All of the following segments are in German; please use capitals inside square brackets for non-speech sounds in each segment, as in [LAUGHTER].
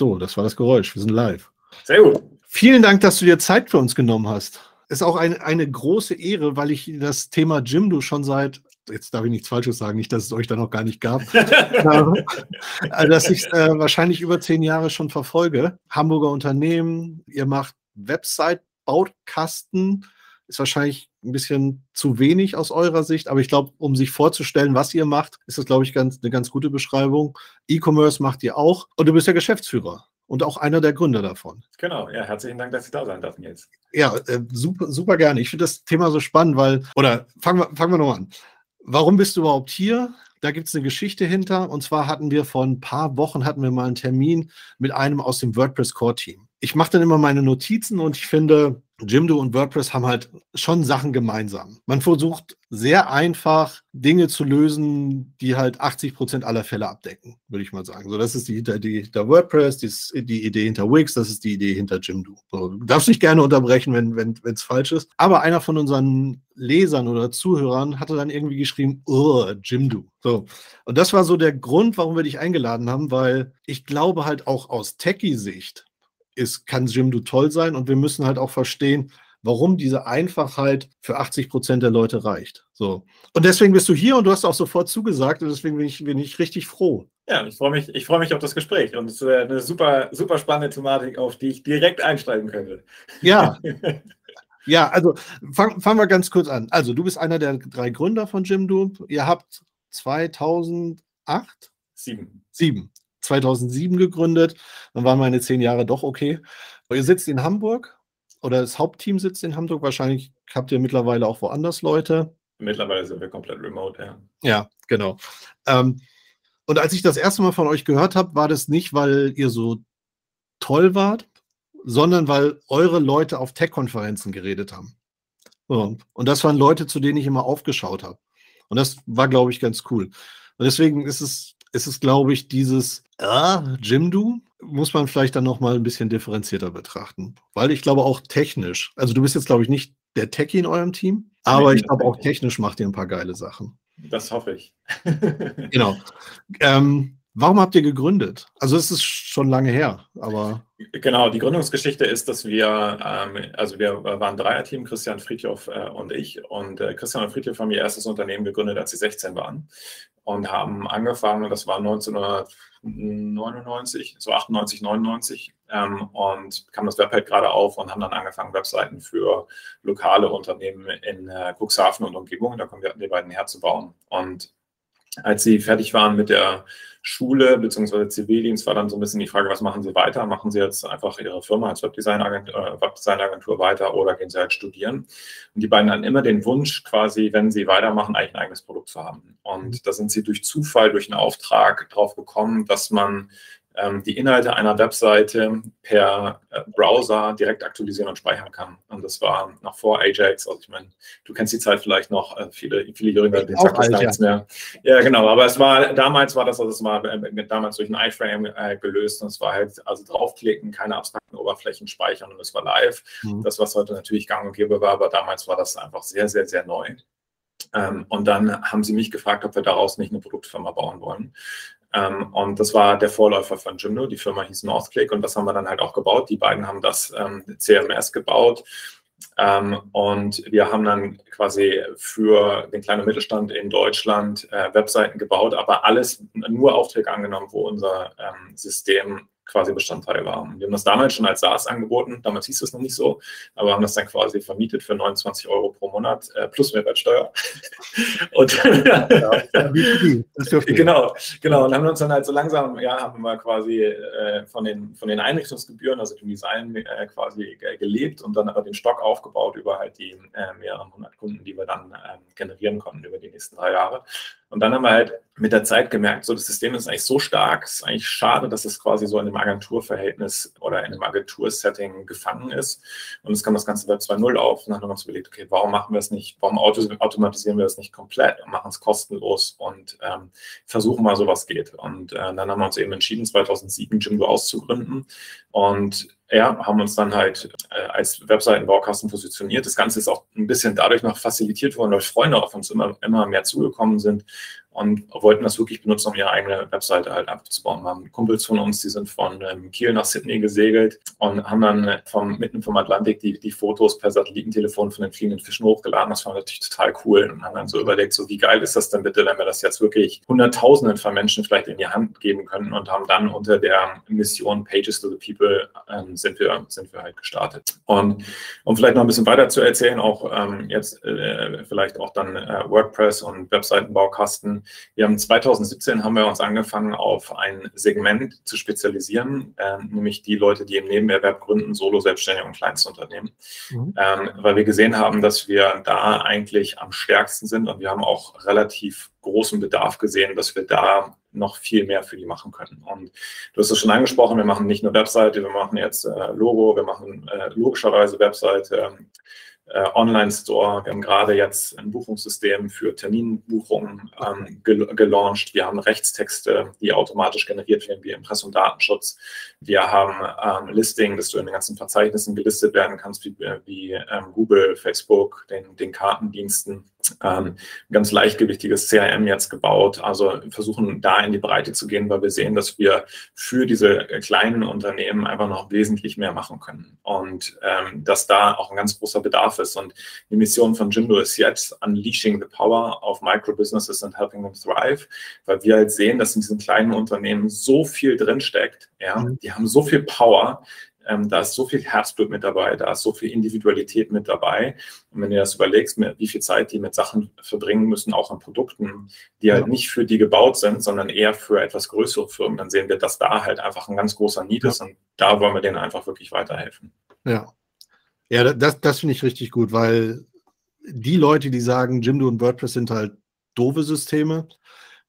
So, das war das Geräusch. Wir sind live. Sehr gut. Vielen Dank, dass du dir Zeit für uns genommen hast. Ist auch eine, eine große Ehre, weil ich das Thema Jimdo schon seit, jetzt darf ich nichts Falsches sagen, nicht, dass es euch da noch gar nicht gab, [LAUGHS] äh, dass ich äh, wahrscheinlich über zehn Jahre schon verfolge. Hamburger Unternehmen, ihr macht Website-Baukasten, ist wahrscheinlich ein bisschen zu wenig aus eurer Sicht, aber ich glaube, um sich vorzustellen, was ihr macht, ist das, glaube ich, ganz, eine ganz gute Beschreibung. E-Commerce macht ihr auch und du bist ja Geschäftsführer und auch einer der Gründer davon. Genau, ja, herzlichen Dank, dass Sie da sein dürfen jetzt. Ja, äh, super, super gerne. Ich finde das Thema so spannend, weil, oder fangen wir, fangen wir nochmal an. Warum bist du überhaupt hier? Da gibt es eine Geschichte hinter. Und zwar hatten wir vor ein paar Wochen hatten wir mal einen Termin mit einem aus dem WordPress Core Team. Ich mache dann immer meine Notizen und ich finde, Jimdo und WordPress haben halt schon Sachen gemeinsam. Man versucht sehr einfach Dinge zu lösen, die halt 80 Prozent aller Fälle abdecken, würde ich mal sagen. So, das ist die Idee hinter WordPress, die, ist die Idee hinter Wix, das ist die Idee hinter Jimdo. So, du darfst dich gerne unterbrechen, wenn es wenn, falsch ist. Aber einer von unseren Lesern oder Zuhörern hatte dann irgendwie geschrieben, oh, Jimdo. So. Und das war so der Grund, warum wir dich eingeladen haben, weil ich glaube halt auch aus Techie-Sicht ist, kann Jimdo toll sein und wir müssen halt auch verstehen, warum diese Einfachheit für 80 Prozent der Leute reicht. So. Und deswegen bist du hier und du hast auch sofort zugesagt und deswegen bin ich, bin ich richtig froh. Ja, ich freue mich, ich freue mich auf das Gespräch und es ist eine super, super spannende Thematik, auf die ich direkt einsteigen könnte. Ja. [LAUGHS] ja, also fangen fang wir ganz kurz an. Also, du bist einer der drei Gründer von Jimdo. Ihr habt 2008? Sieben. Sieben. 2007 gegründet. Dann waren meine zehn Jahre doch okay. Ihr sitzt in Hamburg oder das Hauptteam sitzt in Hamburg. Wahrscheinlich habt ihr mittlerweile auch woanders Leute. Mittlerweile sind wir komplett remote, ja. Ja, genau. Ähm, und als ich das erste Mal von euch gehört habe, war das nicht, weil ihr so toll wart, sondern weil eure Leute auf Tech-Konferenzen geredet haben. Und das waren Leute, zu denen ich immer aufgeschaut habe. Und das war, glaube ich, ganz cool. Und deswegen ist es ist es, glaube ich, dieses ah, Jimdo muss man vielleicht dann nochmal ein bisschen differenzierter betrachten. Weil ich glaube auch technisch, also du bist jetzt, glaube ich, nicht der Techie in eurem Team, aber ich glaube auch technisch macht ihr ein paar geile Sachen. Das hoffe ich. genau. Ähm, Warum habt ihr gegründet? Also es ist schon lange her, aber. Genau, die Gründungsgeschichte ist, dass wir, ähm, also wir waren ein Dreierteam, Christian Friedhoff äh, und ich. Und äh, Christian und Friedhoff haben ihr erstes Unternehmen gegründet, als sie 16 waren. Und haben angefangen, das war 1999, so 98, 99, ähm, und kam das Web gerade auf und haben dann angefangen, Webseiten für lokale Unternehmen in äh, Cuxhaven und Umgebung, da kommen wir die beiden herzubauen. Und als sie fertig waren mit der Schule bzw. Zivildienst, war dann so ein bisschen die Frage, was machen sie weiter? Machen sie jetzt einfach ihre Firma als Webdesignagentur, äh, Webdesignagentur weiter oder gehen sie halt studieren? Und die beiden hatten immer den Wunsch, quasi, wenn sie weitermachen, eigentlich ein eigenes Produkt zu haben. Und mhm. da sind sie durch Zufall, durch einen Auftrag drauf gekommen, dass man die Inhalte einer Webseite per äh, Browser direkt aktualisieren und speichern kann. Und das war noch vor Ajax. Also ich meine, du kennst die Zeit vielleicht noch, äh, viele, viele Jünger, den sagt das gar nichts mehr. Ja, genau. Aber es war, damals war das, also es war äh, damals durch ein iFrame äh, gelöst und es war halt, also draufklicken, keine abstrakten Oberflächen speichern und es war live. Mhm. Das, was heute natürlich gang und gäbe war, aber damals war das einfach sehr, sehr, sehr neu. Ähm, und dann haben sie mich gefragt, ob wir daraus nicht eine Produktfirma bauen wollen. Ähm, und das war der Vorläufer von Jimdo. Die Firma hieß Northclick und das haben wir dann halt auch gebaut. Die beiden haben das ähm, CMS gebaut. Ähm, und wir haben dann quasi für den kleinen Mittelstand in Deutschland äh, Webseiten gebaut, aber alles nur Aufträge angenommen, wo unser ähm, System quasi Bestandteil war. Wir haben das damals schon als SaaS angeboten, damals hieß es noch nicht so, aber haben das dann quasi vermietet für 29 Euro pro Monat äh, plus Mehrwertsteuer. [LAUGHS] und ja, [LAUGHS] genau, genau. Und haben uns dann halt so langsam, ja, haben wir quasi äh, von, den, von den Einrichtungsgebühren, also dem Design äh, quasi gelebt und dann aber den Stock aufgebaut über halt die äh, mehreren hundert Kunden, die wir dann ähm, generieren konnten über die nächsten drei Jahre. Und dann haben wir halt mit der Zeit gemerkt, so das System ist eigentlich so stark, es ist eigentlich schade, dass es quasi so in einem Agenturverhältnis oder in einem Agentursetting gefangen ist. Und es kam das ganze Web 2.0 auf und dann haben wir uns überlegt, okay, warum machen wir es nicht, warum automatisieren wir es nicht komplett und machen es kostenlos und ähm, versuchen mal, so was geht. Und äh, dann haben wir uns eben entschieden, 2007 Jimdo auszugründen und ja, haben uns dann halt äh, als Webseitenbaukasten positioniert. Das Ganze ist auch ein bisschen dadurch noch facilitiert worden, weil Freunde auf uns immer, immer mehr zugekommen sind und wollten das wirklich benutzen, um ihre eigene Webseite halt aufzubauen. Wir haben Kumpels von uns, die sind von ähm, Kiel nach Sydney gesegelt und haben dann vom, mitten vom Atlantik die, die Fotos per Satellitentelefon von den fliegenden Fischen hochgeladen. Das war natürlich total cool und haben dann so überlegt, so wie geil ist das denn bitte, wenn wir das jetzt wirklich Hunderttausenden von Menschen vielleicht in die Hand geben können und haben dann unter der Mission Pages to the People ähm, sind, wir, sind wir halt gestartet. Und um vielleicht noch ein bisschen weiter zu erzählen, auch ähm, jetzt äh, vielleicht auch dann äh, WordPress und Webseitenbaukasten. Wir haben 2017 haben wir uns angefangen, auf ein Segment zu spezialisieren, äh, nämlich die Leute, die im Nebenerwerb gründen, Solo, Selbstständige und Kleinstunternehmen, mhm. ähm, weil wir gesehen haben, dass wir da eigentlich am stärksten sind und wir haben auch relativ großen Bedarf gesehen, dass wir da noch viel mehr für die machen können. Und du hast es schon angesprochen, wir machen nicht nur Webseite, wir machen jetzt äh, Logo, wir machen äh, logischerweise Webseite, äh, Online-Store. Wir haben gerade jetzt ein Buchungssystem für Terminbuchungen ähm, gel gelauncht. Wir haben Rechtstexte, die automatisch generiert werden wie Impressum Datenschutz. Wir haben ähm, Listing, dass du in den ganzen Verzeichnissen gelistet werden kannst, wie, wie ähm, Google, Facebook, den, den Kartendiensten ähm, ganz leichtgewichtiges CRM jetzt gebaut. Also versuchen da in die Breite zu gehen, weil wir sehen, dass wir für diese kleinen Unternehmen einfach noch wesentlich mehr machen können und ähm, dass da auch ein ganz großer Bedarf ist. Und die Mission von Jimdo ist jetzt Unleashing the Power of Micro-Businesses and Helping them Thrive, weil wir halt sehen, dass in diesen kleinen Unternehmen so viel drinsteckt. Ja, mhm. die haben so viel Power, ähm, da ist so viel Herzblut mit dabei, da ist so viel Individualität mit dabei. Und wenn du das überlegst, wie viel Zeit die mit Sachen verbringen müssen, auch an Produkten, die halt nicht für die gebaut sind, sondern eher für etwas größere Firmen, dann sehen wir, dass da halt einfach ein ganz großer Need ist und da wollen wir denen einfach wirklich weiterhelfen. Ja. Ja, das, das finde ich richtig gut, weil die Leute, die sagen, Jimdo und WordPress sind halt doofe Systeme,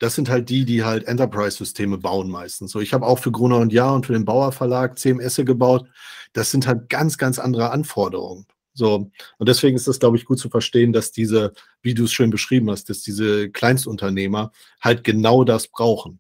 das sind halt die, die halt Enterprise-Systeme bauen meistens. So, ich habe auch für Gruner und Jahr und für den Bauer Verlag CMS gebaut. Das sind halt ganz, ganz andere Anforderungen. So, und deswegen ist das, glaube ich, gut zu verstehen, dass diese, wie du es schön beschrieben hast, dass diese Kleinstunternehmer halt genau das brauchen.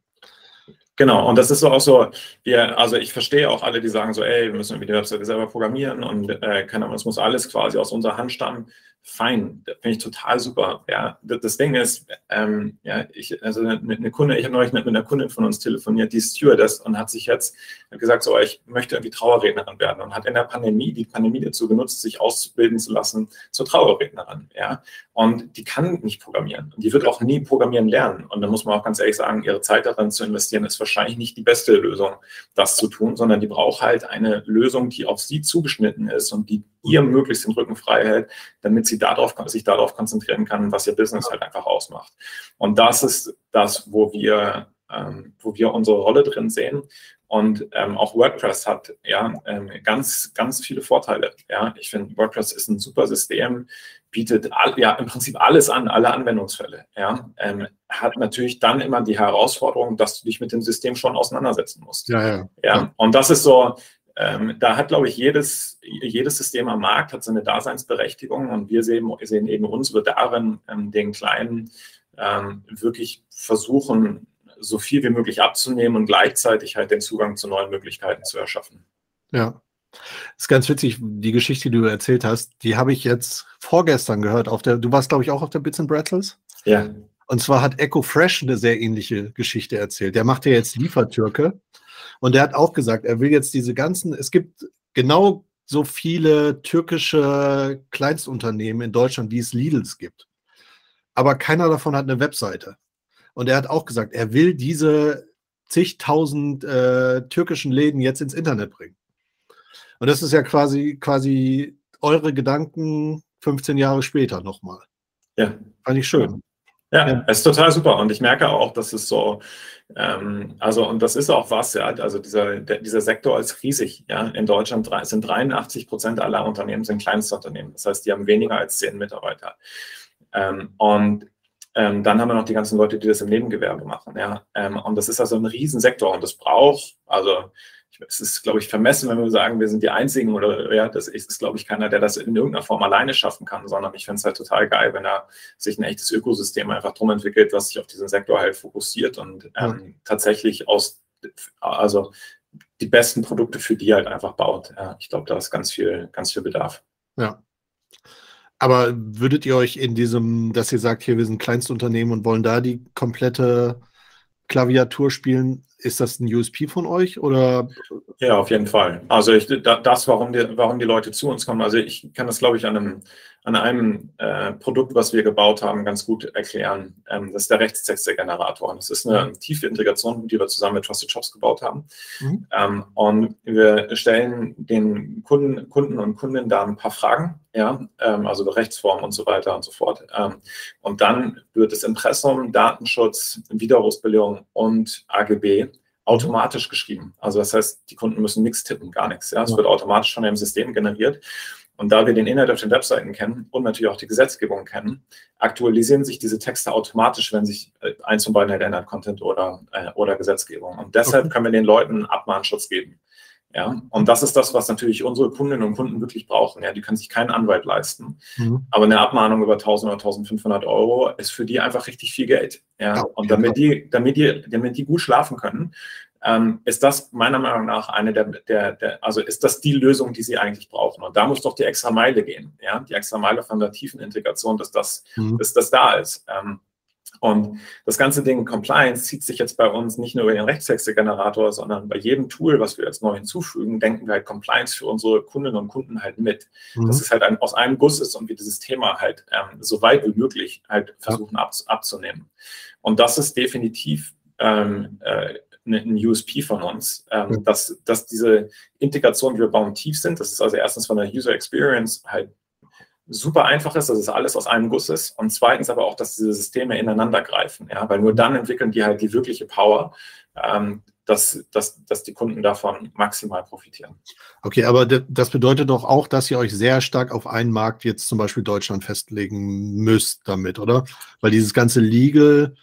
Genau, und das ist so auch so, wir, also ich verstehe auch alle, die sagen so, ey, wir müssen irgendwie die Webseite selber programmieren und äh, keine Ahnung, es muss alles quasi aus unserer Hand stammen fein, das finde ich total super. Ja, das Ding ist, ähm, ja, ich, also eine, eine Kunde, ich habe neulich mit, einer Kundin von uns telefoniert, die ist Stewardess und hat sich jetzt gesagt, so, ich möchte irgendwie Trauerrednerin werden und hat in der Pandemie die Pandemie dazu genutzt, sich ausbilden zu lassen zur Trauerrednerin. Ja, und die kann nicht programmieren und die wird auch nie programmieren lernen. Und da muss man auch ganz ehrlich sagen, ihre Zeit darin zu investieren, ist wahrscheinlich nicht die beste Lösung, das zu tun, sondern die braucht halt eine Lösung, die auf sie zugeschnitten ist und die ihr möglichst den Rücken frei hält, damit sie darauf, sich darauf konzentrieren kann, was ihr Business halt einfach ausmacht. Und das ist das, wo wir, ähm, wo wir unsere Rolle drin sehen. Und ähm, auch WordPress hat ja ähm, ganz, ganz viele Vorteile. Ja, ich finde, WordPress ist ein super System, bietet all, ja im Prinzip alles an, alle Anwendungsfälle. Ja, ähm, hat natürlich dann immer die Herausforderung, dass du dich mit dem System schon auseinandersetzen musst. Ja, ja. ja. Und das ist so, ähm, da hat, glaube ich, jedes, jedes System am Markt hat seine Daseinsberechtigung und wir sehen, sehen eben unsere darin, ähm, den Kleinen ähm, wirklich versuchen, so viel wie möglich abzunehmen und gleichzeitig halt den Zugang zu neuen Möglichkeiten zu erschaffen. Ja. Das ist ganz witzig, die Geschichte, die du erzählt hast, die habe ich jetzt vorgestern gehört. Auf der, du warst, glaube ich, auch auf der Bits and Bretzels? Ja. Und zwar hat Echo Fresh eine sehr ähnliche Geschichte erzählt. Der macht ja jetzt Liefertürke und er hat auch gesagt, er will jetzt diese ganzen, es gibt genau so viele türkische Kleinstunternehmen in Deutschland, wie es Lidls gibt. Aber keiner davon hat eine Webseite. Und er hat auch gesagt, er will diese zigtausend äh, türkischen Läden jetzt ins Internet bringen. Und das ist ja quasi, quasi eure Gedanken 15 Jahre später nochmal. Ja. Fand ich schön. Ja, ja, es ist total super. Und ich merke auch, dass es so, ähm, also, und das ist auch was, ja, also dieser, der, dieser Sektor ist riesig, ja. In Deutschland sind 83 Prozent aller Unternehmen sind Kleinstunternehmen. Das heißt, die haben weniger als zehn Mitarbeiter. Ähm, und ähm, dann haben wir noch die ganzen Leute, die das im Nebengewerbe machen, ja. Ähm, und das ist also ein Riesensektor und das braucht, also es ist, glaube ich, vermessen, wenn wir sagen, wir sind die Einzigen oder ja, das ist, glaube ich, keiner, der das in irgendeiner Form alleine schaffen kann, sondern ich finde es halt total geil, wenn er sich ein echtes Ökosystem einfach drum entwickelt, was sich auf diesen Sektor halt fokussiert und ähm, ja. tatsächlich aus, also die besten Produkte für die halt einfach baut. Ja, ich glaube, da ist ganz viel, ganz viel Bedarf. Ja. Aber würdet ihr euch in diesem, dass ihr sagt, hier, wir sind Kleinstunternehmen und wollen da die komplette Klaviatur spielen, ist das ein USP von euch oder? Ja, auf jeden Fall. Also ich, das, warum die, warum die Leute zu uns kommen. Also ich kann das, glaube ich, an einem, an einem äh, Produkt, was wir gebaut haben, ganz gut erklären. Ähm, das ist der Rechtstexte-Generator. Das ist eine tiefe Integration, die wir zusammen mit Trusted Shops gebaut haben. Mhm. Ähm, und wir stellen den Kunden, Kunden und Kundinnen da ein paar Fragen, ja, ähm, also Rechtsform und so weiter und so fort. Ähm, und dann wird das Impressum, Datenschutz, Widerrufsbelehrung und AGB automatisch geschrieben. Also das heißt, die Kunden müssen nichts tippen, gar nichts. Ja, es wird automatisch von dem System generiert. Und da wir den Inhalt auf den Webseiten kennen und natürlich auch die Gesetzgebung kennen, aktualisieren sich diese Texte automatisch, wenn sich äh, eins von beiden halt ändert, Content oder, äh, oder Gesetzgebung. Und deshalb okay. können wir den Leuten Abmahnschutz geben. Ja, und das ist das, was natürlich unsere Kundinnen und Kunden wirklich brauchen. Ja, die können sich keinen Anwalt leisten. Mhm. Aber eine Abmahnung über 1000 oder 1500 Euro ist für die einfach richtig viel Geld. Ja, ja und damit die, damit die, damit die gut schlafen können, ähm, ist das meiner Meinung nach eine der, der, der, also ist das die Lösung, die sie eigentlich brauchen. Und da muss doch die extra Meile gehen. Ja, die extra Meile von der tiefen Integration, dass das, mhm. dass das da ist. Ähm, und das ganze Ding Compliance zieht sich jetzt bei uns nicht nur über den Rechtstexte-Generator, sondern bei jedem Tool, was wir jetzt neu hinzufügen, denken wir halt Compliance für unsere Kundinnen und Kunden halt mit. Mhm. Dass es halt ein, aus einem Guss ist und wir dieses Thema halt ähm, so weit wie möglich halt versuchen ab, abzunehmen. Und das ist definitiv ähm, äh, ein USP von uns, ähm, dass, dass diese Integration, die wir bauen, tief sind. Das ist also erstens von der User Experience halt super einfach ist, dass es alles aus einem Guss ist und zweitens aber auch, dass diese Systeme ineinander greifen, ja, weil nur dann entwickeln die halt die wirkliche Power, ähm, dass, dass, dass die Kunden davon maximal profitieren. Okay, aber das bedeutet doch auch, dass ihr euch sehr stark auf einen Markt, jetzt zum Beispiel Deutschland, festlegen müsst damit, oder? Weil dieses ganze Legal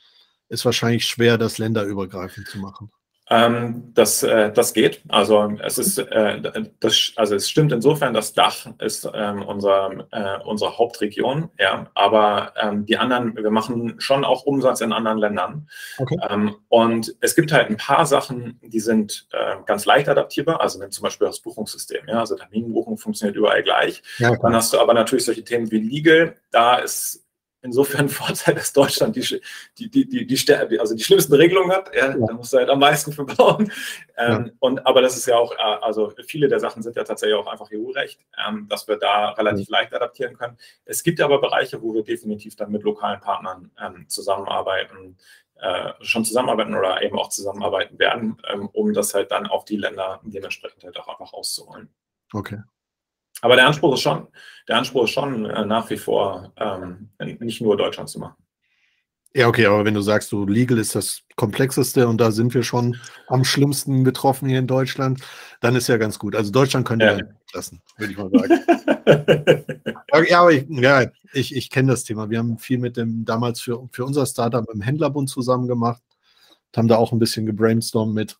ist wahrscheinlich schwer, das länderübergreifend zu machen. Ähm, das, äh, das geht. Also es ist, äh, das, also es stimmt insofern, das Dach ist ähm, unser, äh, unsere Hauptregion, ja. Aber ähm, die anderen, wir machen schon auch Umsatz in anderen Ländern. Okay. Ähm, und es gibt halt ein paar Sachen, die sind äh, ganz leicht adaptierbar. Also zum Beispiel das Buchungssystem, ja, also Terminbuchung funktioniert überall gleich. Ja, Dann hast du aber natürlich solche Themen wie Legal. Da ist insofern ein Vorteil, dass Deutschland die, die, die, die, die, also die schlimmsten Regelungen hat. Ja, ja. Da musst du halt am meisten für bauen. Ähm, ja. und, aber das ist ja auch, äh, also viele der Sachen sind ja tatsächlich auch einfach EU-Recht, ähm, dass wir da relativ leicht adaptieren können. Es gibt aber Bereiche, wo wir definitiv dann mit lokalen Partnern ähm, zusammenarbeiten, äh, schon zusammenarbeiten oder eben auch zusammenarbeiten werden, ähm, um das halt dann auf die Länder dementsprechend halt auch einfach auszuholen. Okay. Aber der Anspruch ist schon, der Anspruch ist schon äh, nach wie vor ähm, nicht nur Deutschland zu machen. Ja, okay, aber wenn du sagst, so legal ist das komplexeste und da sind wir schon am schlimmsten betroffen hier in Deutschland, dann ist ja ganz gut. Also Deutschland könnte ja. lassen, würde ich mal sagen. [LAUGHS] ja, aber ich, ja, ich, ich kenne das Thema. Wir haben viel mit dem damals für, für unser Startup im Händlerbund zusammen gemacht, haben da auch ein bisschen gebrainstormt mit.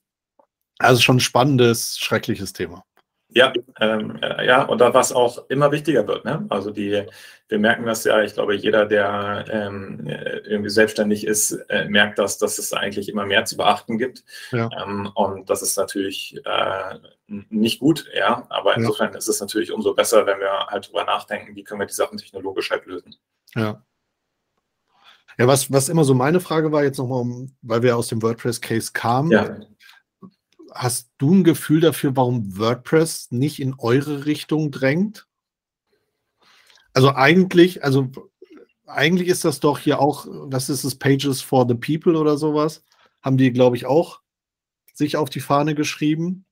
Also schon ein spannendes, schreckliches Thema. Ja, ähm, äh, ja, und da was auch immer wichtiger wird. Ne? Also die, wir merken das ja, ich glaube, jeder, der ähm, äh, irgendwie selbstständig ist, äh, merkt das, dass es eigentlich immer mehr zu beachten gibt. Ja. Ähm, und das ist natürlich äh, nicht gut, ja. Aber insofern ja. ist es natürlich umso besser, wenn wir halt drüber nachdenken, wie können wir die Sachen technologisch halt lösen. Ja. Ja, was, was immer so meine Frage war, jetzt nochmal, weil wir aus dem WordPress-Case kamen, ja hast du ein Gefühl dafür, warum WordPress nicht in eure Richtung drängt? Also eigentlich, also eigentlich ist das doch hier auch, was ist es, Pages for the People oder sowas? Haben die, glaube ich, auch sich auf die Fahne geschrieben.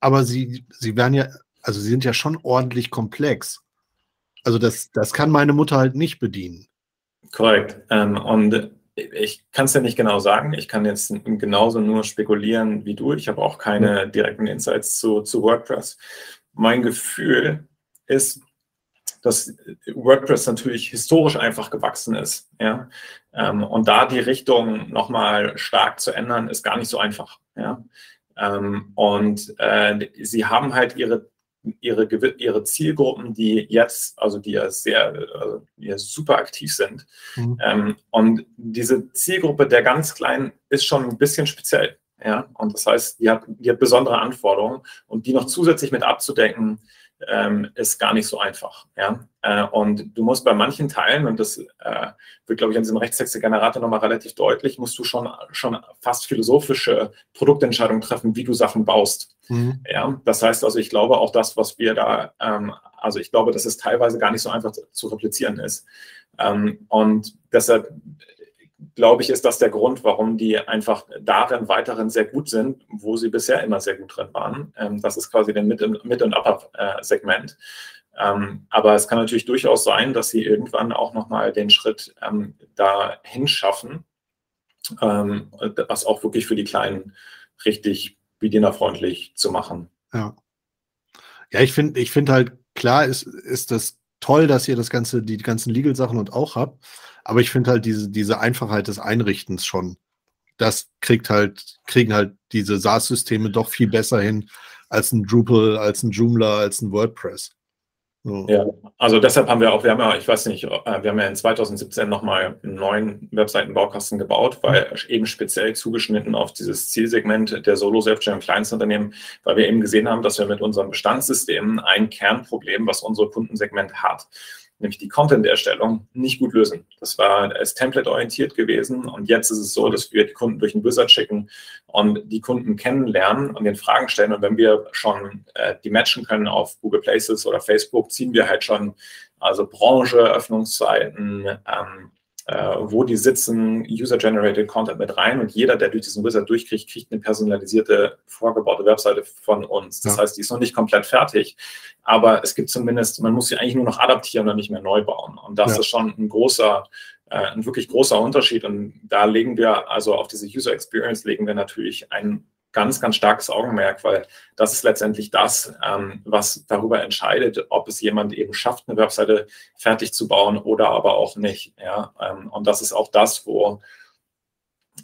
Aber sie, sie werden ja, also sie sind ja schon ordentlich komplex. Also das, das kann meine Mutter halt nicht bedienen. Korrekt. Ähm, und ich kann es ja nicht genau sagen. Ich kann jetzt genauso nur spekulieren wie du. Ich habe auch keine direkten Insights zu, zu WordPress. Mein Gefühl ist, dass WordPress natürlich historisch einfach gewachsen ist. Ja? Ähm, und da die Richtung nochmal stark zu ändern, ist gar nicht so einfach. Ja? Ähm, und äh, sie haben halt ihre ihre, ihre Zielgruppen, die jetzt, also die ja sehr, also die ja super aktiv sind. Mhm. Ähm, und diese Zielgruppe der ganz Kleinen ist schon ein bisschen speziell. Ja, und das heißt, die hat, die hat besondere Anforderungen und die noch zusätzlich mit abzudecken, ähm, ist gar nicht so einfach. Ja? Äh, und du musst bei manchen Teilen, und das äh, wird, glaube ich, an diesem Rechtstexte-Generator nochmal relativ deutlich, musst du schon, schon fast philosophische Produktentscheidungen treffen, wie du Sachen baust. Mhm. Ja? Das heißt also, ich glaube auch das, was wir da, ähm, also ich glaube, dass es teilweise gar nicht so einfach zu, replizieren ist. Ähm, und deshalb glaube ich, ist das der Grund, warum die einfach darin weiterhin sehr gut sind, wo sie bisher immer sehr gut drin waren. Ähm, das ist quasi der Mid- und Upper-Segment. Ähm, aber es kann natürlich durchaus sein, dass sie irgendwann auch nochmal den Schritt ähm, dahin schaffen, was auch wirklich für die Kleinen richtig bedienerfreundlich zu machen. Ja. Ja, ich finde ich find halt, klar ist, ist das toll, dass ihr das ganze, die ganzen Legal-Sachen und auch habt. Aber ich finde halt diese, diese Einfachheit des Einrichtens schon, das kriegt halt, kriegen halt diese SaaS-Systeme doch viel besser hin als ein Drupal, als ein Joomla, als ein WordPress. So. Ja, also deshalb haben wir auch, wir haben ja, ich weiß nicht, äh, wir haben ja in 2017 nochmal einen neuen Webseitenbaukasten gebaut, weil eben speziell zugeschnitten auf dieses Zielsegment der Solo-Selbstständigen Kleinstunternehmen, weil wir eben gesehen haben, dass wir mit unserem Bestandssystem ein Kernproblem, was unser Kundensegment hat, nämlich die Content-Erstellung, nicht gut lösen. Das war als Template-orientiert gewesen und jetzt ist es so, dass wir die Kunden durch einen Wizard schicken und die Kunden kennenlernen und den Fragen stellen. Und wenn wir schon äh, die matchen können auf Google Places oder Facebook, ziehen wir halt schon also Branche, Öffnungszeiten, ähm, äh, wo die sitzen, User-Generated Content mit rein und jeder, der durch diesen Wizard durchkriegt, kriegt eine personalisierte, vorgebaute Webseite von uns. Das ja. heißt, die ist noch nicht komplett fertig, aber es gibt zumindest, man muss sie eigentlich nur noch adaptieren und nicht mehr neu bauen. Und das ja. ist schon ein großer, äh, ein wirklich großer Unterschied. Und da legen wir, also auf diese User Experience legen wir natürlich einen ganz, ganz starkes Augenmerk, weil das ist letztendlich das, ähm, was darüber entscheidet, ob es jemand eben schafft, eine Webseite fertig zu bauen oder aber auch nicht. Ja? Ähm, und das ist auch das, wo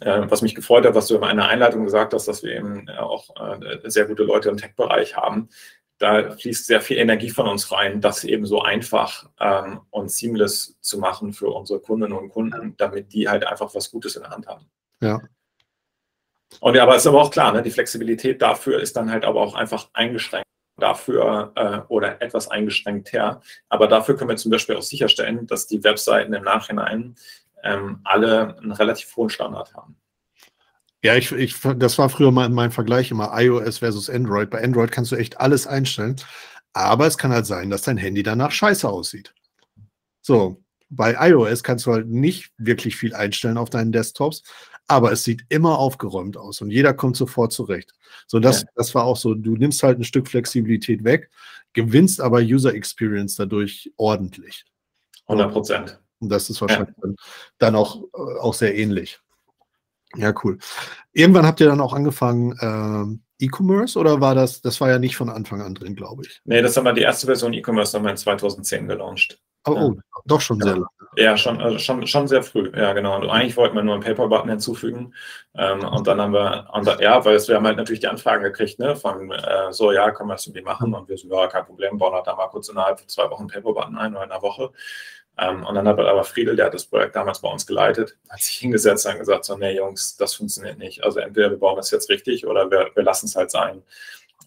äh, was mich gefreut hat, was du in meiner Einleitung gesagt hast, dass wir eben auch äh, sehr gute Leute im Tech-Bereich haben. Da fließt sehr viel Energie von uns rein, das eben so einfach ähm, und seamless zu machen für unsere Kundinnen und Kunden, damit die halt einfach was Gutes in der Hand haben. Ja, und aber es ist aber auch klar, ne, die Flexibilität dafür ist dann halt aber auch einfach eingeschränkt dafür äh, oder etwas eingeschränkt her. Aber dafür können wir zum Beispiel auch sicherstellen, dass die Webseiten im Nachhinein ähm, alle einen relativ hohen Standard haben. Ja, ich, ich, das war früher mal mein Vergleich immer iOS versus Android. Bei Android kannst du echt alles einstellen, aber es kann halt sein, dass dein Handy danach scheiße aussieht. So, bei iOS kannst du halt nicht wirklich viel einstellen auf deinen Desktops, aber es sieht immer aufgeräumt aus und jeder kommt sofort zurecht. So, das, ja. das war auch so, du nimmst halt ein Stück Flexibilität weg, gewinnst aber User Experience dadurch ordentlich. 100 Prozent. Und das ist wahrscheinlich ja. dann auch, äh, auch sehr ähnlich. Ja, cool. Irgendwann habt ihr dann auch angefangen, äh, E-Commerce oder war das, das war ja nicht von Anfang an drin, glaube ich? Nee, das haben wir, die erste Version E-Commerce haben wir in 2010 gelauncht. Oh, ja. oh doch schon genau. sehr lange. Ja, schon, also schon, schon sehr früh. Ja, genau. Und eigentlich wollten wir nur einen PayPal-Button hinzufügen. Ähm, und dann haben wir, und, ja, weil wir haben halt natürlich die Anfragen gekriegt, ne, von äh, so, ja, können wir das irgendwie machen? Und wir so, ja, kein Problem, bauen halt da mal kurz innerhalb von zwei Wochen einen PayPal-Button ein oder in einer Woche. Ähm, und dann hat aber Friedel, der hat das Projekt damals bei uns geleitet, hat sich hingesetzt und gesagt, so, nee, Jungs, das funktioniert nicht. Also entweder wir bauen das jetzt richtig oder wir, wir lassen es halt sein.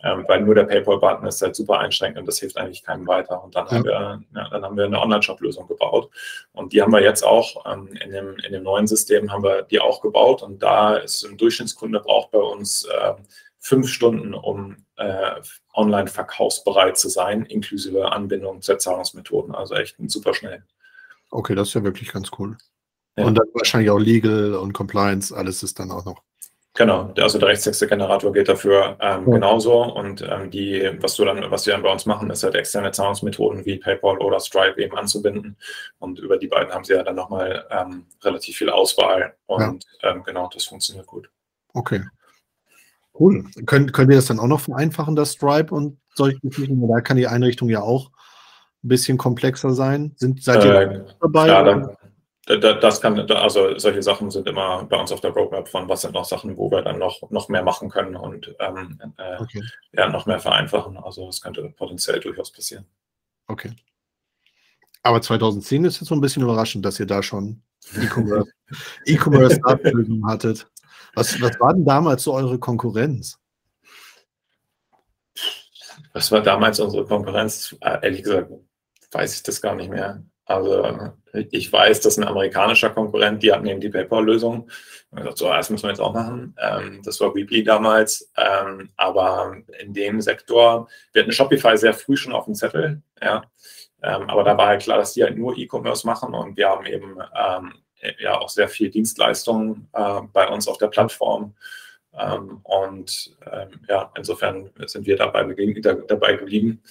Ähm, weil nur der PayPal-Button ist halt super einschränkend und das hilft eigentlich keinem weiter. Und dann, ja. haben, wir, ja, dann haben wir eine Online-Shop-Lösung gebaut. Und die haben wir jetzt auch ähm, in, dem, in dem neuen System haben wir die auch gebaut. Und da ist ein Durchschnittskunde braucht bei uns äh, fünf Stunden, um äh, online verkaufsbereit zu sein, inklusive Anbindung zu Zahlungsmethoden. Also echt super schnell. Okay, das ist ja wirklich ganz cool. Ja. Und dann wahrscheinlich auch Legal und Compliance, alles ist dann auch noch Genau, also der Rechtstexte-Generator geht dafür ähm, ja. genauso. Und ähm, die, was du dann, was wir dann bei uns machen, ist halt externe Zahlungsmethoden wie PayPal oder Stripe eben anzubinden. Und über die beiden haben sie ja dann nochmal ähm, relativ viel Auswahl. Und ja. Ähm, genau, das funktioniert gut. Okay. Cool. Könnt, könnt ihr das dann auch noch vereinfachen, das Stripe und solche Geschichten? Da kann die Einrichtung ja auch ein bisschen komplexer sein. Sind, seid ihr äh, dabei? Ja, das kann, also solche Sachen sind immer bei uns auf der Roadmap von, was sind noch Sachen, wo wir dann noch, noch mehr machen können und ähm, äh, okay. ja, noch mehr vereinfachen. Also das könnte potenziell durchaus passieren. Okay. Aber 2010 ist jetzt so ein bisschen überraschend, dass ihr da schon E-Commerce [LAUGHS] e hattet. Was, was war denn damals so eure Konkurrenz? Was war damals unsere Konkurrenz? Äh, ehrlich gesagt, weiß ich das gar nicht mehr. Also ich weiß, dass ein amerikanischer Konkurrent, die hatten eben die PayPal-Lösung. So, das müssen wir jetzt auch machen. Ähm, das war Weebly damals. Ähm, aber in dem Sektor, wir hatten Shopify sehr früh schon auf dem Zettel. Ja. Ähm, aber da war halt klar, dass die halt nur E-Commerce machen und wir haben eben ja auch sehr viel Dienstleistungen äh, bei uns auf der Plattform. Und ja, insofern sind wir dabei, dabei geblieben.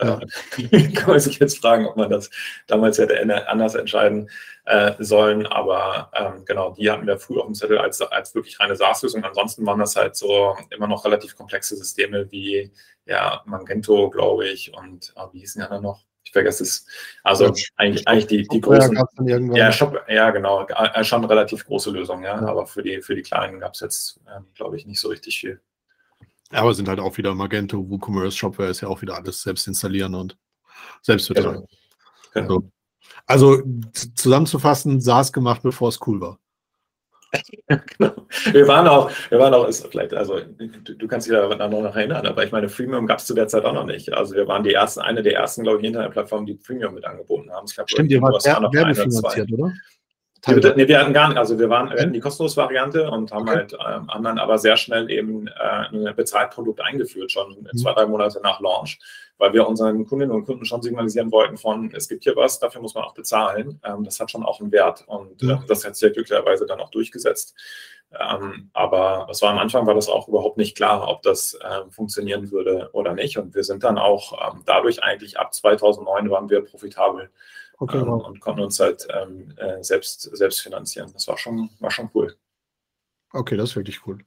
Ja. [LAUGHS] Äh, kann man sich jetzt fragen, ob man das damals hätte anders entscheiden äh, sollen. Aber ähm, genau, die hatten wir früh auf dem Zettel als, als wirklich reine SaaS-Lösung. Ansonsten waren das halt so immer noch relativ komplexe Systeme wie ja, Magento, glaube ich, und ah, wie hießen die anderen noch? Ich vergesse es. Also ja, eigentlich, eigentlich die, die großen. Ja, Shop, ja, genau. Äh, schon relativ große Lösungen, ja. ja. Aber für die, für die kleinen gab es jetzt, ähm, glaube ich, nicht so richtig viel. Aber sind halt auch wieder Magento, WooCommerce, Shopware ist ja auch wieder alles selbst installieren und selbst betreiben. Genau. genau. Also zusammenzufassen, SaaS gemacht, bevor es cool war. [LAUGHS] genau. Wir waren auch, wir waren auch, ist vielleicht, also du, du kannst dich da noch erinnern, aber ich meine, Freemium gab es zu der Zeit auch noch nicht. Also wir waren die ersten, eine der ersten, glaube ich, Internetplattformen, die Freemium mit angeboten haben. Ich glaub, Stimmt, ihr wart werbefinanziert, oder? Wir, nee, wir hatten gar nicht, also wir waren wir hatten die kostenlose Variante und haben okay. halt ähm, anderen aber sehr schnell eben äh, ein Bezahlprodukt eingeführt, schon mhm. zwei, drei Monate nach Launch, weil wir unseren Kundinnen und Kunden schon signalisieren wollten von, es gibt hier was, dafür muss man auch bezahlen. Ähm, das hat schon auch einen Wert und ja. äh, das hat sich ja glücklicherweise dann auch durchgesetzt. Ähm, aber es war am Anfang war das auch überhaupt nicht klar, ob das äh, funktionieren würde oder nicht. Und wir sind dann auch ähm, dadurch eigentlich ab 2009 waren wir profitabel okay, ähm, wow. und konnten uns halt ähm, äh, selbst, selbst finanzieren. Das war schon, war schon cool. Okay, das ist wirklich cool.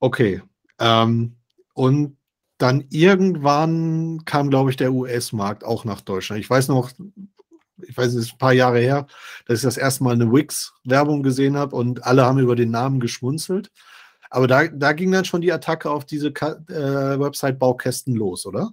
Okay. Ähm, und dann irgendwann kam, glaube ich, der US-Markt auch nach Deutschland. Ich weiß noch, ich weiß nicht, ein paar Jahre her, dass ich das erste Mal eine Wix-Werbung gesehen habe und alle haben über den Namen geschmunzelt. Aber da, da ging dann schon die Attacke auf diese äh, Website-Baukästen los, oder?